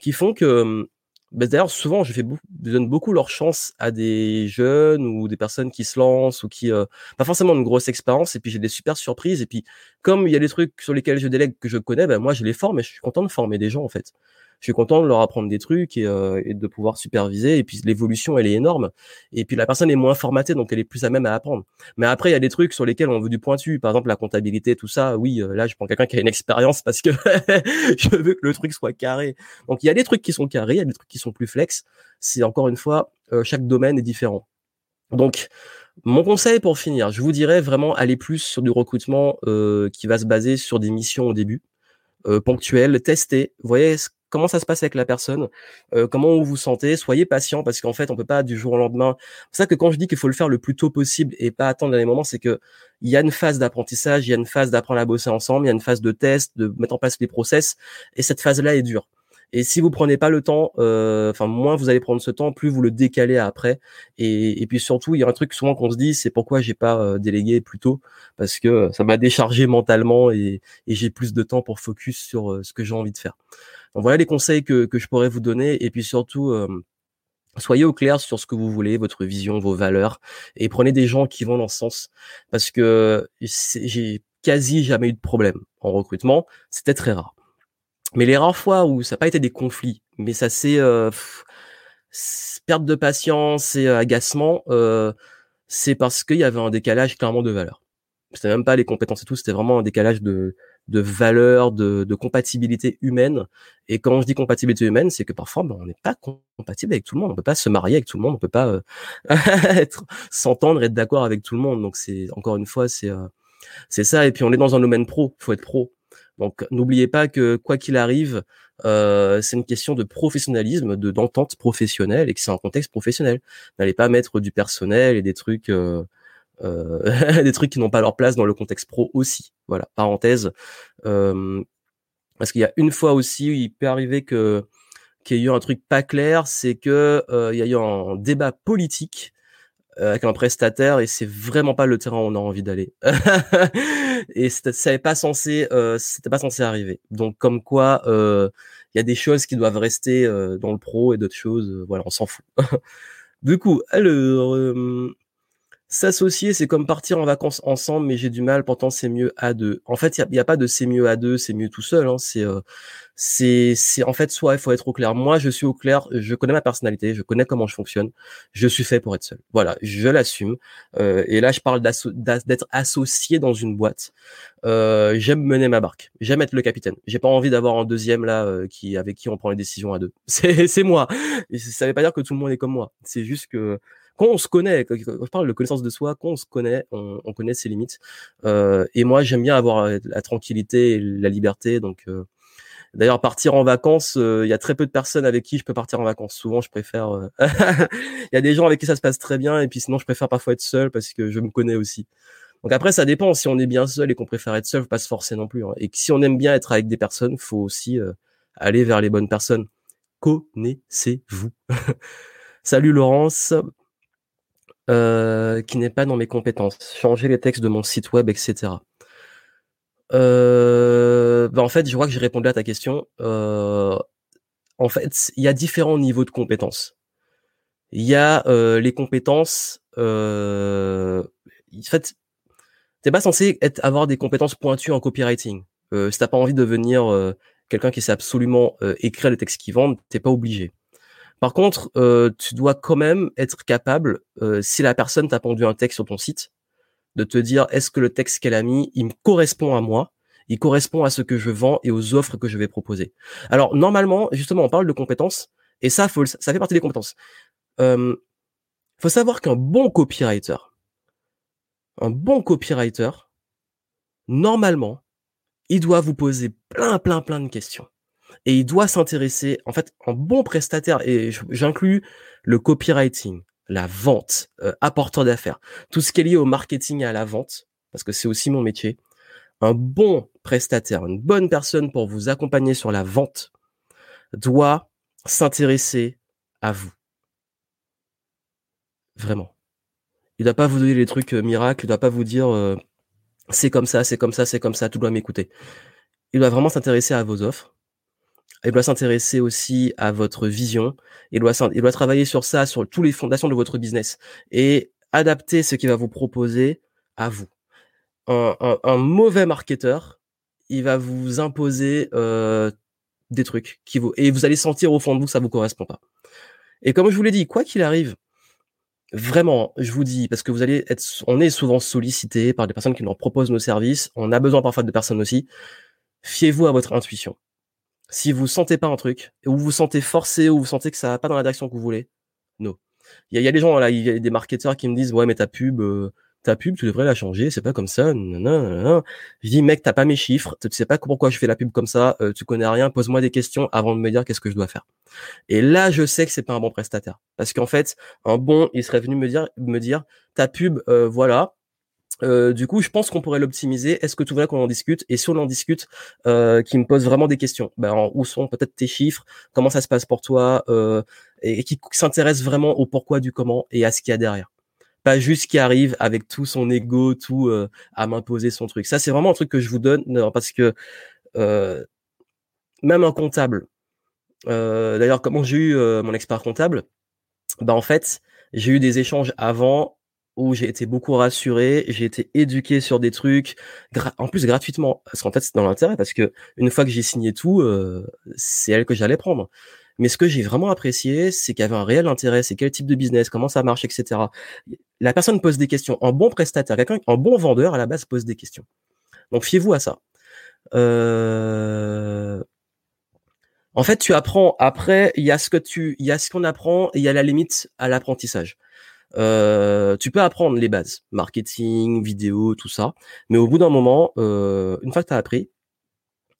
qui font que ben, d'ailleurs souvent je fais je donne beaucoup leur chance à des jeunes ou des personnes qui se lancent ou qui euh, pas forcément une grosse expérience et puis j'ai des super surprises et puis comme il y a des trucs sur lesquels je délègue que je connais ben moi je les forme et je suis content de former des gens en fait je suis content de leur apprendre des trucs et, euh, et de pouvoir superviser. Et puis l'évolution, elle est énorme. Et puis la personne est moins formatée, donc elle est plus à même à apprendre. Mais après, il y a des trucs sur lesquels on veut du pointu. Par exemple, la comptabilité, tout ça. Oui, euh, là, je prends quelqu'un qui a une expérience parce que <laughs> je veux que le truc soit carré. Donc il y a des trucs qui sont carrés, il y a des trucs qui sont plus flex. C'est encore une fois, euh, chaque domaine est différent. Donc, mon conseil pour finir, je vous dirais vraiment aller plus sur du recrutement euh, qui va se baser sur des missions au début, euh, ponctuelles, tester, voyez comment ça se passe avec la personne, euh, comment vous vous sentez, soyez patient parce qu'en fait on peut pas du jour au lendemain. C'est ça que quand je dis qu'il faut le faire le plus tôt possible et pas attendre les moments, c'est que il y a une phase d'apprentissage, il y a une phase d'apprendre à bosser ensemble, il y a une phase de test, de mettre en place les process et cette phase-là est dure. Et si vous prenez pas le temps, euh, enfin moins vous allez prendre ce temps, plus vous le décalez après. Et, puis surtout, il y a un truc souvent qu'on se dit, c'est pourquoi j'ai pas euh, délégué plus tôt, parce que ça m'a déchargé mentalement et, j'ai plus de temps pour focus sur ce que j'ai envie de faire. Voilà les conseils que, je pourrais vous donner. Et puis surtout, soyez au clair sur ce que vous voulez, votre vision, vos valeurs, et prenez des gens qui vont dans ce sens, parce que j'ai quasi jamais eu de problème en recrutement. C'était très rare. Mais les rares fois où ça n'a pas été des conflits, mais ça c'est euh, perte de patience et euh, agacement, euh, c'est parce qu'il y avait un décalage clairement de valeur. C'était même pas les compétences et tout, c'était vraiment un décalage de, de valeur, de, de compatibilité humaine. Et quand je dis compatibilité humaine, c'est que parfois ben, on n'est pas compatible avec tout le monde. On peut pas se marier avec tout le monde, on peut pas euh, <laughs> être s'entendre, être d'accord avec tout le monde. Donc c'est encore une fois c'est euh, c'est ça. Et puis on est dans un domaine pro, faut être pro. Donc n'oubliez pas que quoi qu'il arrive, euh, c'est une question de professionnalisme, de d'entente professionnelle et que c'est un contexte professionnel. N'allez pas mettre du personnel et des trucs euh, euh, <laughs> des trucs qui n'ont pas leur place dans le contexte pro aussi. Voilà, parenthèse. Euh, parce qu'il y a une fois aussi, il peut arriver que qu'il y ait eu un truc pas clair, c'est que euh, il y a eu un débat politique euh, avec un prestataire et c'est vraiment pas le terrain où on a envie d'aller. <laughs> et ça n'est pas censé, euh, c'était pas censé arriver. Donc comme quoi, euh, il y a des choses qui doivent rester euh, dans le pro et d'autres choses, voilà, on s'en fout. <laughs> du coup, alors, S'associer, c'est comme partir en vacances ensemble, mais j'ai du mal. Pourtant, c'est mieux à deux. En fait, il n'y a, pas de c'est mieux à deux, c'est mieux tout seul. Hein. C'est, euh, c'est, en fait soit il faut être au clair. Moi, je suis au clair. Je connais ma personnalité, je connais comment je fonctionne. Je suis fait pour être seul. Voilà, je l'assume. Euh, et là, je parle d'être associé dans une boîte. Euh, j'aime mener ma barque. J'aime être le capitaine. J'ai pas envie d'avoir un deuxième là qui avec qui on prend les décisions à deux. <laughs> C'est, c'est moi. Et ça veut pas dire que tout le monde est comme moi. C'est juste que quand on se connaît, quand je parle de connaissance de soi, quand on se connaît, on, on connaît ses limites. Euh, et moi, j'aime bien avoir euh, la tranquillité et la liberté. Donc, euh, d'ailleurs, partir en vacances, il y a très peu de personnes avec qui je peux partir en vacances. Souvent, je préfère. <laughs> Il y a des gens avec qui ça se passe très bien, et puis sinon, je préfère parfois être seul parce que je me connais aussi. Donc après, ça dépend. Si on est bien seul et qu'on préfère être seul, faut pas se forcer non plus. Hein. Et si on aime bien être avec des personnes, faut aussi aller vers les bonnes personnes. Connaissez-vous? <laughs> Salut Laurence. Euh, qui n'est pas dans mes compétences. Changer les textes de mon site web, etc. Euh, bah en fait, je crois que j'ai répondu à ta question. Euh, en fait, il y a différents niveaux de compétences. Il y a euh, les compétences. Euh, en fait, t'es pas censé être, avoir des compétences pointues en copywriting. Si t'as pas envie de devenir quelqu'un qui sait absolument écrire les textes qui vendent, t'es pas obligé. Par contre, euh, tu dois quand même être capable, euh, si la personne t'a pondu un texte sur ton site, de te dire est-ce que le texte qu'elle a mis, il me correspond à moi, il correspond à ce que je vends et aux offres que je vais proposer. Alors normalement, justement, on parle de compétences et ça, ça fait partie des compétences. Euh, faut savoir qu'un bon copywriter, un bon copywriter, normalement, il doit vous poser plein, plein, plein de questions et il doit s'intéresser, en fait, en bon prestataire, et j'inclus le copywriting, la vente, euh, apporteur d'affaires, tout ce qui est lié au marketing et à la vente, parce que c'est aussi mon métier. Un bon prestataire, une bonne personne pour vous accompagner sur la vente doit s'intéresser à vous. Vraiment. Il doit pas vous donner les trucs euh, miracles, il doit pas vous dire euh, c'est comme ça, c'est comme ça, c'est comme ça, tout doit m'écouter. Il doit vraiment s'intéresser à vos offres, il doit s'intéresser aussi à votre vision. Il doit, il doit travailler sur ça, sur toutes les fondations de votre business et adapter ce qu'il va vous proposer à vous. Un, un, mauvais marketeur, il va vous imposer euh, des trucs qui vous et vous allez sentir au fond de vous que ça vous correspond pas. Et comme je vous l'ai dit, quoi qu'il arrive, vraiment, je vous dis, parce que vous allez être, on est souvent sollicité par des personnes qui nous proposent nos services. On a besoin parfois de personnes aussi. Fiez-vous à votre intuition si vous sentez pas un truc, ou vous sentez forcé, ou vous sentez que ça va pas dans la direction que vous voulez, non. Il y a, des gens là, il y a des marketeurs qui me disent ouais mais ta pub, euh, ta pub tu devrais la changer, c'est pas comme ça. Non, non, non. Je dis mec t'as pas mes chiffres, tu sais pas pourquoi je fais la pub comme ça, euh, tu connais rien, pose-moi des questions avant de me dire qu'est-ce que je dois faire. Et là je sais que c'est pas un bon prestataire, parce qu'en fait un bon il serait venu me dire me dire ta pub euh, voilà euh, du coup, je pense qu'on pourrait l'optimiser. Est-ce que tu voudrais qu'on en discute? Et si on en discute, euh, qui me pose vraiment des questions. Ben, où sont peut-être tes chiffres? Comment ça se passe pour toi? Euh, et, qui s'intéresse vraiment au pourquoi du comment et à ce qu'il y a derrière. Pas juste qui arrive avec tout son ego, tout euh, à m'imposer son truc. Ça, c'est vraiment un truc que je vous donne parce que euh, même un comptable. D'ailleurs, comment j'ai eu mon expert comptable? Ben en fait, j'ai eu des échanges avant où j'ai été beaucoup rassuré, j'ai été éduqué sur des trucs, en plus gratuitement, parce qu'en fait c'est dans l'intérêt, parce que une fois que j'ai signé tout, euh, c'est elle que j'allais prendre. Mais ce que j'ai vraiment apprécié, c'est qu'il y avait un réel intérêt, c'est quel type de business, comment ça marche, etc. La personne pose des questions. Un bon prestataire, quelqu'un, un bon vendeur à la base pose des questions. Donc fiez-vous à ça. Euh... En fait, tu apprends. Après, il y a ce que tu, il y a ce qu'on apprend et il y a la limite à l'apprentissage. Euh, tu peux apprendre les bases, marketing, vidéo, tout ça. Mais au bout d'un moment, euh, une fois que tu as appris,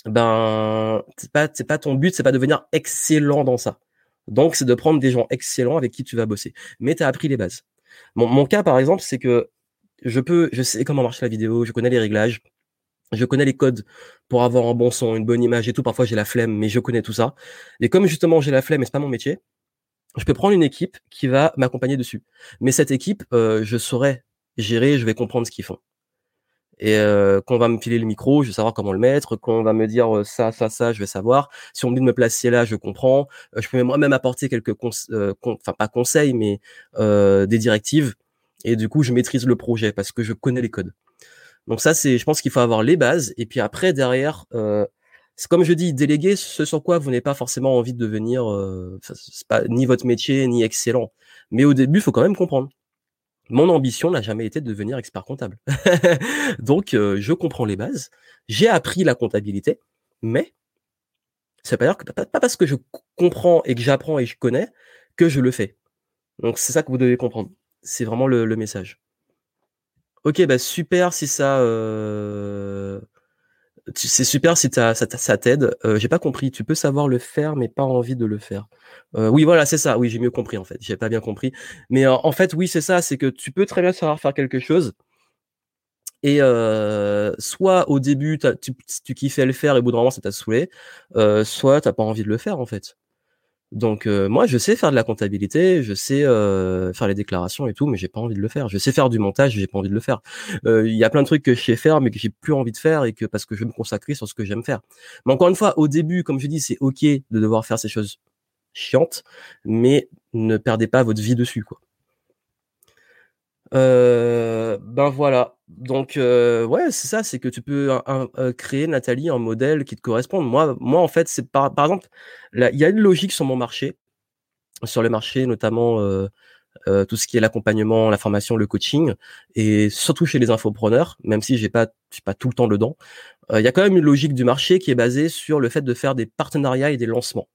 ben c'est pas c'est pas ton but, c'est pas de devenir excellent dans ça. Donc c'est de prendre des gens excellents avec qui tu vas bosser. Mais tu as appris les bases. Mon, mon cas par exemple, c'est que je peux je sais comment marche la vidéo, je connais les réglages, je connais les codes pour avoir un bon son, une bonne image et tout. Parfois j'ai la flemme, mais je connais tout ça. Et comme justement j'ai la flemme et c'est pas mon métier, je peux prendre une équipe qui va m'accompagner dessus. Mais cette équipe, euh, je saurais gérer, je vais comprendre ce qu'ils font. Et euh, qu'on va me filer le micro, je vais savoir comment le mettre, qu'on va me dire euh, ça, ça, ça, je vais savoir. Si on me dit de me placer là, je comprends. je peux moi-même apporter quelques, enfin pas conseils, mais des directives. Et du coup, je maîtrise le projet parce que je connais les codes. Donc ça, c'est, je pense qu'il faut avoir les bases. Et puis après, derrière, euh, c'est comme je dis, déléguer ce sur quoi vous n'avez pas forcément envie de devenir, euh, c'est pas ni votre métier ni excellent. Mais au début, faut quand même comprendre. Mon ambition n'a jamais été de devenir expert comptable. <laughs> Donc, euh, je comprends les bases. J'ai appris la comptabilité, mais ça veut pas dire que pas, parce que je comprends et que j'apprends et je connais que je le fais. Donc, c'est ça que vous devez comprendre. C'est vraiment le, le message. Ok, bah super si ça. Euh... C'est super si ça, ça t'aide. Euh, j'ai pas compris. Tu peux savoir le faire, mais pas envie de le faire. Euh, oui, voilà, c'est ça. Oui, j'ai mieux compris en fait. J'ai pas bien compris. Mais en fait, oui, c'est ça. C'est que tu peux très bien savoir faire quelque chose. Et euh, soit au début, tu, tu kiffais le faire et au bout d'un moment, ça t'a saoulé. Euh, soit t'as pas envie de le faire en fait. Donc euh, moi, je sais faire de la comptabilité, je sais euh, faire les déclarations et tout, mais j'ai pas envie de le faire. Je sais faire du montage, j'ai pas envie de le faire. Euh, il y a plein de trucs que je sais faire, mais que j'ai plus envie de faire et que parce que je vais me consacrer sur ce que j'aime faire. Mais encore une fois, au début, comme je dis, c'est ok de devoir faire ces choses chiantes, mais ne perdez pas votre vie dessus, quoi. Euh, ben voilà. Donc euh, ouais, c'est ça, c'est que tu peux euh, créer Nathalie un modèle qui te correspond. Moi, moi en fait, c'est par, par exemple, il y a une logique sur mon marché, sur le marché notamment tout ce qui est l'accompagnement, la formation, le coaching, et surtout chez les infopreneurs, même si j'ai pas, j'ai pas tout le temps dedans. Il y a quand même une logique du marché qui est basée sur le fait de faire des partenariats et des lancements.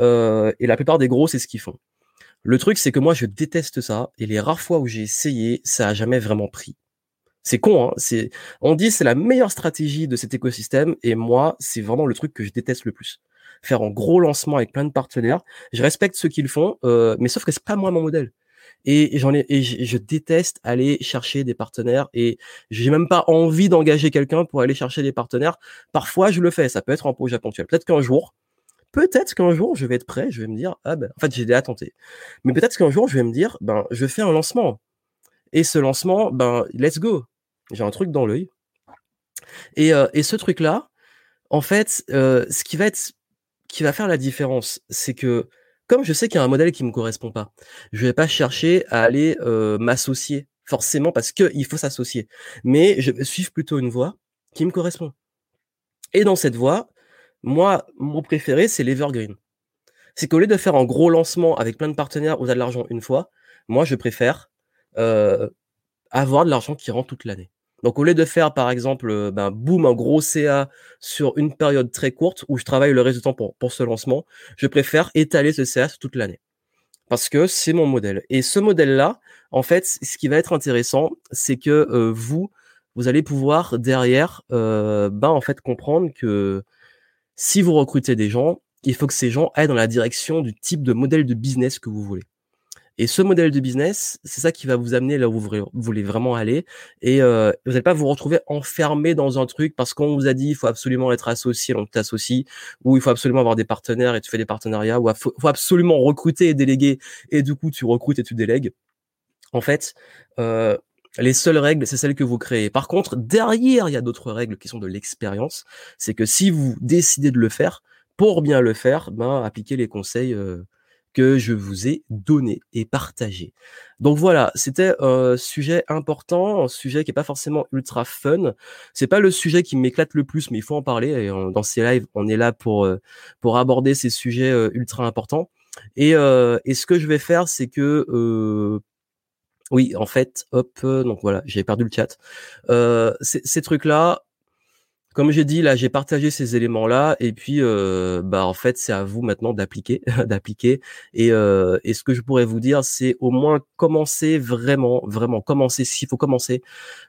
et la plupart des gros, c'est ce qu'ils font. Le truc, c'est que moi, je déteste ça. Et les rares fois où j'ai essayé, ça a jamais vraiment pris. C'est con, hein on dit c'est la meilleure stratégie de cet écosystème. Et moi, c'est vraiment le truc que je déteste le plus. Faire un gros lancement avec plein de partenaires. Je respecte ceux qui le font, euh, mais sauf que c'est pas moi mon modèle. Et j'en ai, et je déteste aller chercher des partenaires et j'ai même pas envie d'engager quelqu'un pour aller chercher des partenaires. Parfois, je le fais. Ça peut être un projet ponctuel. Peut-être qu'un jour, peut-être qu'un jour, je vais être prêt, je vais me dire, ah ben, en fait, j'ai déjà tenté. Mais peut-être qu'un jour, je vais me dire, ben, je fais un lancement. Et ce lancement, ben, let's go. J'ai un truc dans l'œil. Et, euh, et ce truc-là, en fait, euh, ce qui va être, qui va faire la différence, c'est que, comme je sais qu'il y a un modèle qui me correspond pas, je vais pas chercher à aller euh, m'associer forcément parce que il faut s'associer. Mais je vais suivre plutôt une voie qui me correspond. Et dans cette voie, moi, mon préféré, c'est l'Evergreen. C'est qu'au lieu de faire un gros lancement avec plein de partenaires où tu de l'argent une fois, moi, je préfère euh, avoir de l'argent qui rentre toute l'année. Donc, au lieu de faire, par exemple, euh, ben, boum, un gros CA sur une période très courte où je travaille le reste du temps pour, pour ce lancement, je préfère étaler ce CA toute l'année. Parce que c'est mon modèle. Et ce modèle-là, en fait, ce qui va être intéressant, c'est que euh, vous, vous allez pouvoir derrière, euh, ben, en fait, comprendre que si vous recrutez des gens, il faut que ces gens aillent dans la direction du type de modèle de business que vous voulez. Et ce modèle de business, c'est ça qui va vous amener là où vous voulez vraiment aller. Et euh, vous n'allez pas vous retrouver enfermé dans un truc parce qu'on vous a dit il faut absolument être associé, donc tu t'associes, ou il faut absolument avoir des partenaires et tu fais des partenariats, ou il faut, absolument recruter et déléguer, et du coup tu recrutes et tu délègues. En fait, euh, les seules règles, c'est celles que vous créez. Par contre, derrière, il y a d'autres règles qui sont de l'expérience. C'est que si vous décidez de le faire, pour bien le faire, ben, appliquez les conseils euh, que je vous ai donnés et partagés. Donc voilà, c'était un sujet important, un sujet qui est pas forcément ultra fun. C'est pas le sujet qui m'éclate le plus, mais il faut en parler. Et dans ces lives, on est là pour euh, pour aborder ces sujets euh, ultra importants. Et, et ce que je vais faire, c'est que oui, en fait, hop, euh, donc voilà, j'ai perdu le chat. Euh, ces trucs-là, comme j'ai dit, là, j'ai partagé ces éléments-là, et puis, euh, bah, en fait, c'est à vous maintenant d'appliquer, <laughs> d'appliquer. Et, euh, et ce que je pourrais vous dire, c'est au moins commencer vraiment, vraiment, commencer. S'il faut commencer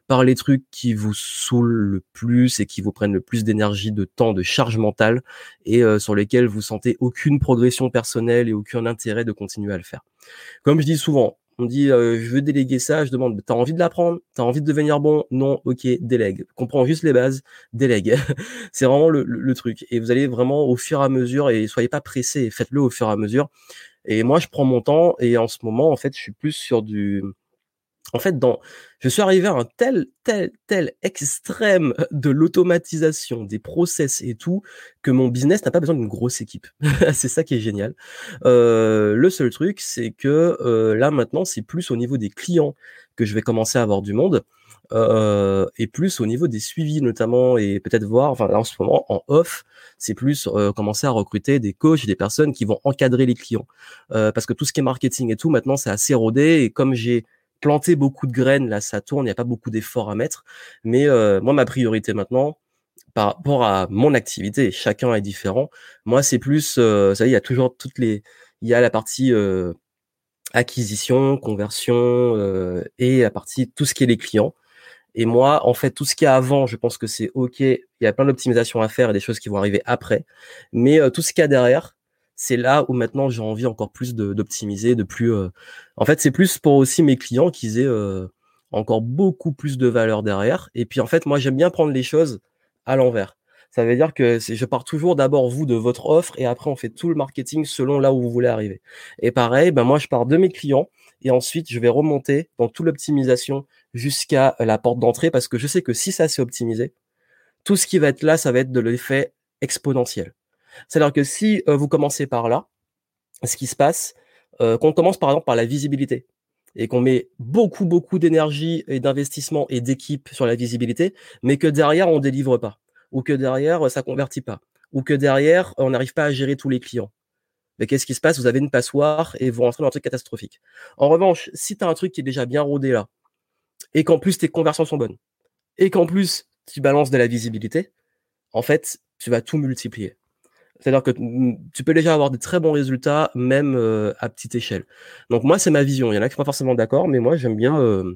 par les trucs qui vous saoulent le plus et qui vous prennent le plus d'énergie, de temps, de charge mentale, et sur lesquels vous sentez aucune progression personnelle et aucun intérêt de continuer à le faire. Comme je dis souvent, on dit euh, je veux déléguer ça, je demande t'as envie de l'apprendre, t'as envie de devenir bon, non, ok, délègue. Comprends juste les bases, délègue. <laughs> c'est vraiment le, truc. Et vous allez vraiment au fur et à mesure et soyez pas pressés, faites-le au fur et à mesure. Et moi je prends mon temps et en ce moment en fait je suis plus sur du en fait, je suis arrivé à un tel, tel, tel extrême de l'automatisation des process et tout que mon business n'a pas besoin d'une grosse équipe. <laughs> c'est ça qui est génial. Euh, le seul truc, c'est que euh, là maintenant, c'est plus au niveau des clients que je vais commencer à avoir du monde. Euh, et plus au niveau des suivis notamment et peut-être voir enfin en ce moment en off c'est plus euh, commencer à recruter des coachs des personnes qui vont encadrer les clients euh, parce que tout ce qui est marketing et tout maintenant c'est assez rodé et comme j'ai planter beaucoup de graines, là, ça tourne, il n'y a pas beaucoup d'efforts à mettre. Mais euh, moi, ma priorité maintenant, par rapport à mon activité, chacun est différent. Moi, c'est plus, euh, ça y il y a toujours toutes les, il y a la partie euh, acquisition, conversion et la partie tout ce qui est les clients. Et moi, en fait, tout ce qui est avant, je pense que c'est ok. Il y a plein d'optimisations à faire et des choses qui vont arriver après. Mais tout ce qu'il y a derrière, c'est là où maintenant j'ai envie encore plus d'optimiser, de, plus. Euh, en fait, c'est plus pour aussi mes clients qu'ils aient euh, encore beaucoup plus de valeur derrière. Et puis en fait, moi j'aime bien prendre les choses à l'envers. Ça veut dire que je pars toujours d'abord vous de votre offre et après on fait tout le marketing selon là où vous voulez arriver. Et pareil, ben moi je pars de mes clients et ensuite je vais remonter dans toute l'optimisation jusqu'à la porte d'entrée parce que je sais que si ça s'est optimisé, tout ce qui va être là, ça va être de l'effet exponentiel. C'est-à-dire que si euh, vous commencez par là, ce qui se passe, euh, qu'on commence par exemple par la visibilité et qu'on met beaucoup, beaucoup d'énergie et d'investissement et d'équipe sur la visibilité, mais que derrière, on délivre pas, ou que derrière, ça convertit pas, ou que derrière, on n'arrive pas à gérer tous les clients. Mais qu'est-ce qui se passe? Vous avez une passoire et vous rentrez dans un truc catastrophique. En revanche, si tu as un truc qui est déjà bien rodé là, et qu'en plus tes conversions sont bonnes, et qu'en plus tu balances de la visibilité, en fait, tu vas tout multiplier. C'est-à-dire que tu peux déjà avoir des très bons résultats, même euh, à petite échelle. Donc moi, c'est ma vision. Il y en a qui sont pas forcément d'accord, mais moi, j'aime bien euh,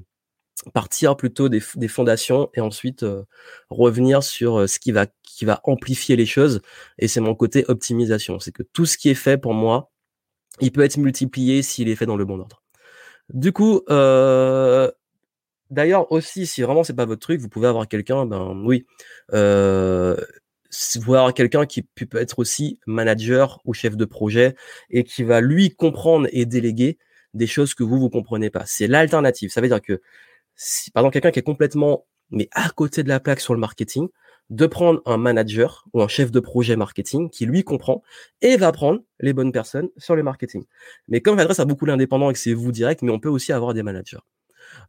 partir plutôt des, des, fondations et ensuite euh, revenir sur ce qui va qui va amplifier les choses. Et c'est mon côté optimisation. C'est que tout ce qui est fait pour moi, il peut être multiplié s'il est fait dans le bon ordre. Du coup, d'ailleurs aussi, si vraiment c'est pas votre truc, vous pouvez avoir quelqu'un, ben oui, voir quelqu'un qui peut être aussi manager ou chef de projet et qui va lui comprendre et déléguer des choses que vous vous comprenez pas. C'est l'alternative. Ça veut dire que si par exemple quelqu'un qui est complètement mais à côté de la plaque sur le marketing, de prendre un manager ou un chef de projet marketing qui lui comprend et va prendre les bonnes personnes sur le marketing. Mais comme j'adresse à beaucoup l'indépendant et que c'est vous direct, mais on peut aussi avoir des managers.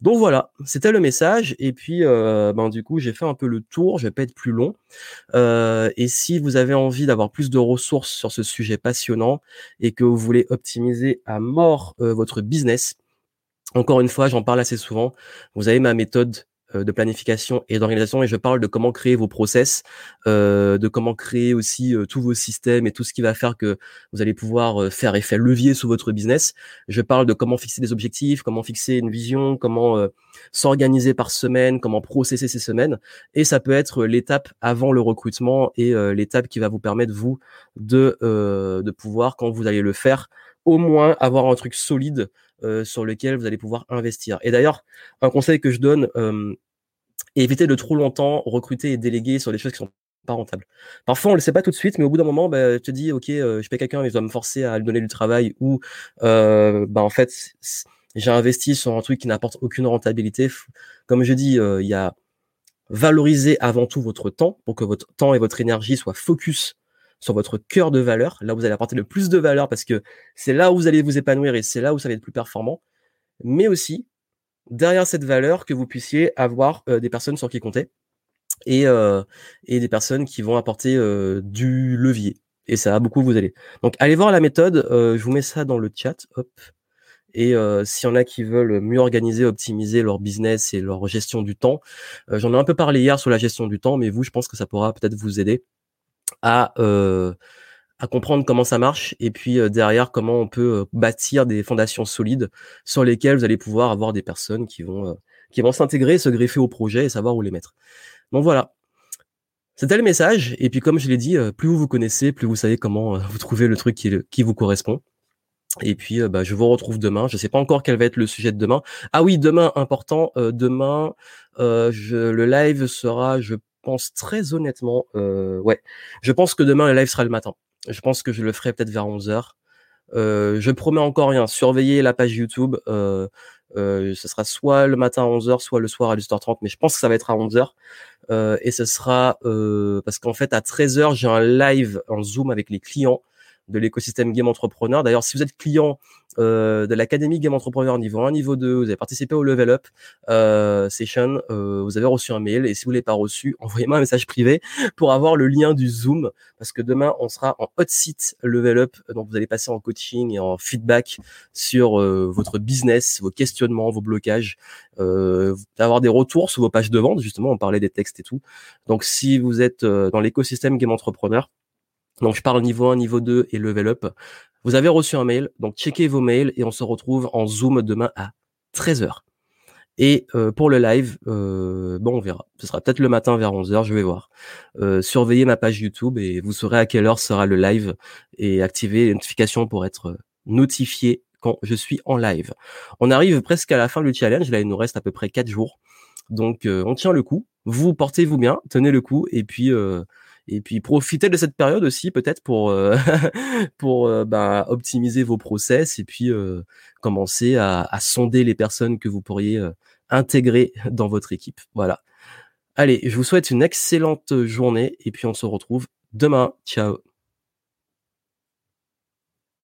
Donc voilà, c'était le message. Et puis, euh, ben, du coup, j'ai fait un peu le tour. Je vais pas être plus long. Euh, et si vous avez envie d'avoir plus de ressources sur ce sujet passionnant et que vous voulez optimiser à mort euh, votre business, encore une fois, j'en parle assez souvent. Vous avez ma méthode de planification et d'organisation et je parle de comment créer vos process, euh, de comment créer aussi euh, tous vos systèmes et tout ce qui va faire que vous allez pouvoir faire effet levier sur votre business. Je parle de comment fixer des objectifs, comment fixer une vision, comment s'organiser par semaine, comment processer ces semaines et ça peut être l'étape avant le recrutement et l'étape qui va vous permettre vous de de pouvoir quand vous allez le faire au moins avoir un truc solide sur lequel vous allez pouvoir investir. Et d'ailleurs, un conseil que je donne, et éviter de trop longtemps recruter et déléguer sur des choses qui sont pas rentables. Parfois, on le sait pas tout de suite, mais au bout d'un moment, bah, tu te dis, ok, euh, je paie quelqu'un, mais je dois me forcer à lui donner du travail, ou euh, bah, en fait, j'ai investi sur un truc qui n'apporte aucune rentabilité. Comme je dis, euh, il y a valoriser avant tout votre temps pour que votre temps et votre énergie soient focus sur votre cœur de valeur, là où vous allez apporter le plus de valeur parce que c'est là où vous allez vous épanouir et c'est là où ça va être plus performant. Mais aussi, derrière cette valeur que vous puissiez avoir euh, des personnes sur qui compter et, euh, et des personnes qui vont apporter euh, du levier. Et ça va beaucoup vous aider. Donc allez voir la méthode, je vous mets ça dans le chat. Hop. Et s'il y en a qui veulent mieux organiser, optimiser leur business et leur gestion du temps, j'en ai un peu parlé hier sur la gestion du temps, mais vous, je pense que ça pourra peut-être vous aider à comprendre comment ça marche et puis derrière comment on peut bâtir des fondations solides sur lesquelles vous allez pouvoir avoir des personnes qui vont qui vont s'intégrer, se greffer au projet et savoir où les mettre. Donc voilà. C'était le message et puis comme je l'ai dit, plus vous vous connaissez, plus vous savez comment vous trouvez le truc qui, qui vous correspond. Et puis, bah, je vous retrouve demain. Je sais pas encore quel va être le sujet de demain. Ah oui, demain, important. demain, je, le live sera, je pense très honnêtement, ouais, je pense que demain le live sera le matin. Je pense que je le ferai peut-être vers 11h. Euh, je promets encore rien. Surveillez la page YouTube. Euh, ce sera soit le matin à 11h, soit le soir à 18h30, mais je pense que ça va être à 11h. et ce sera parce qu'en fait à 13h j'ai un live en Zoom avec les clients de l'écosystème Game Entrepreneur. D'ailleurs, si vous êtes client euh, de l'académie Game Entrepreneur niveau 1, niveau 2, vous avez participé au Level Up euh, Session, euh, vous avez reçu un mail et si vous l'avez pas reçu, <laughs> envoyez-moi un message privé pour avoir le lien du Zoom parce que demain on sera en hot seat Level Up, donc vous allez passer en coaching et en feedback sur votre business, vos questionnements, vos blocages, avoir des retours sur vos pages de vente. Justement, on parlait des textes et tout. Donc si vous êtes dans l'écosystème Game Entrepreneur, donc je parle niveau 1, niveau 2 et level up. Vous avez reçu un mail, donc checkez vos mails et on se retrouve en Zoom demain à 13h. Et euh, pour le live, euh, bon on verra. Ce sera peut-être le matin vers 11h, je vais voir. Euh, surveillez ma page YouTube et vous saurez à quelle heure sera le live et activez les notifications pour être notifié quand je suis en live. On arrive presque à la fin du challenge, là il nous reste à peu près 4 jours. Donc on tient le coup. Vous portez-vous bien, tenez le coup et puis et puis profitez de cette période aussi peut-être pour euh, <laughs> pour euh, bah, optimiser vos process et puis euh, commencer à, à, sonder les personnes que vous pourriez intégrer dans votre équipe. Voilà. Allez, je vous souhaite une excellente journée et puis on se retrouve demain. Ciao.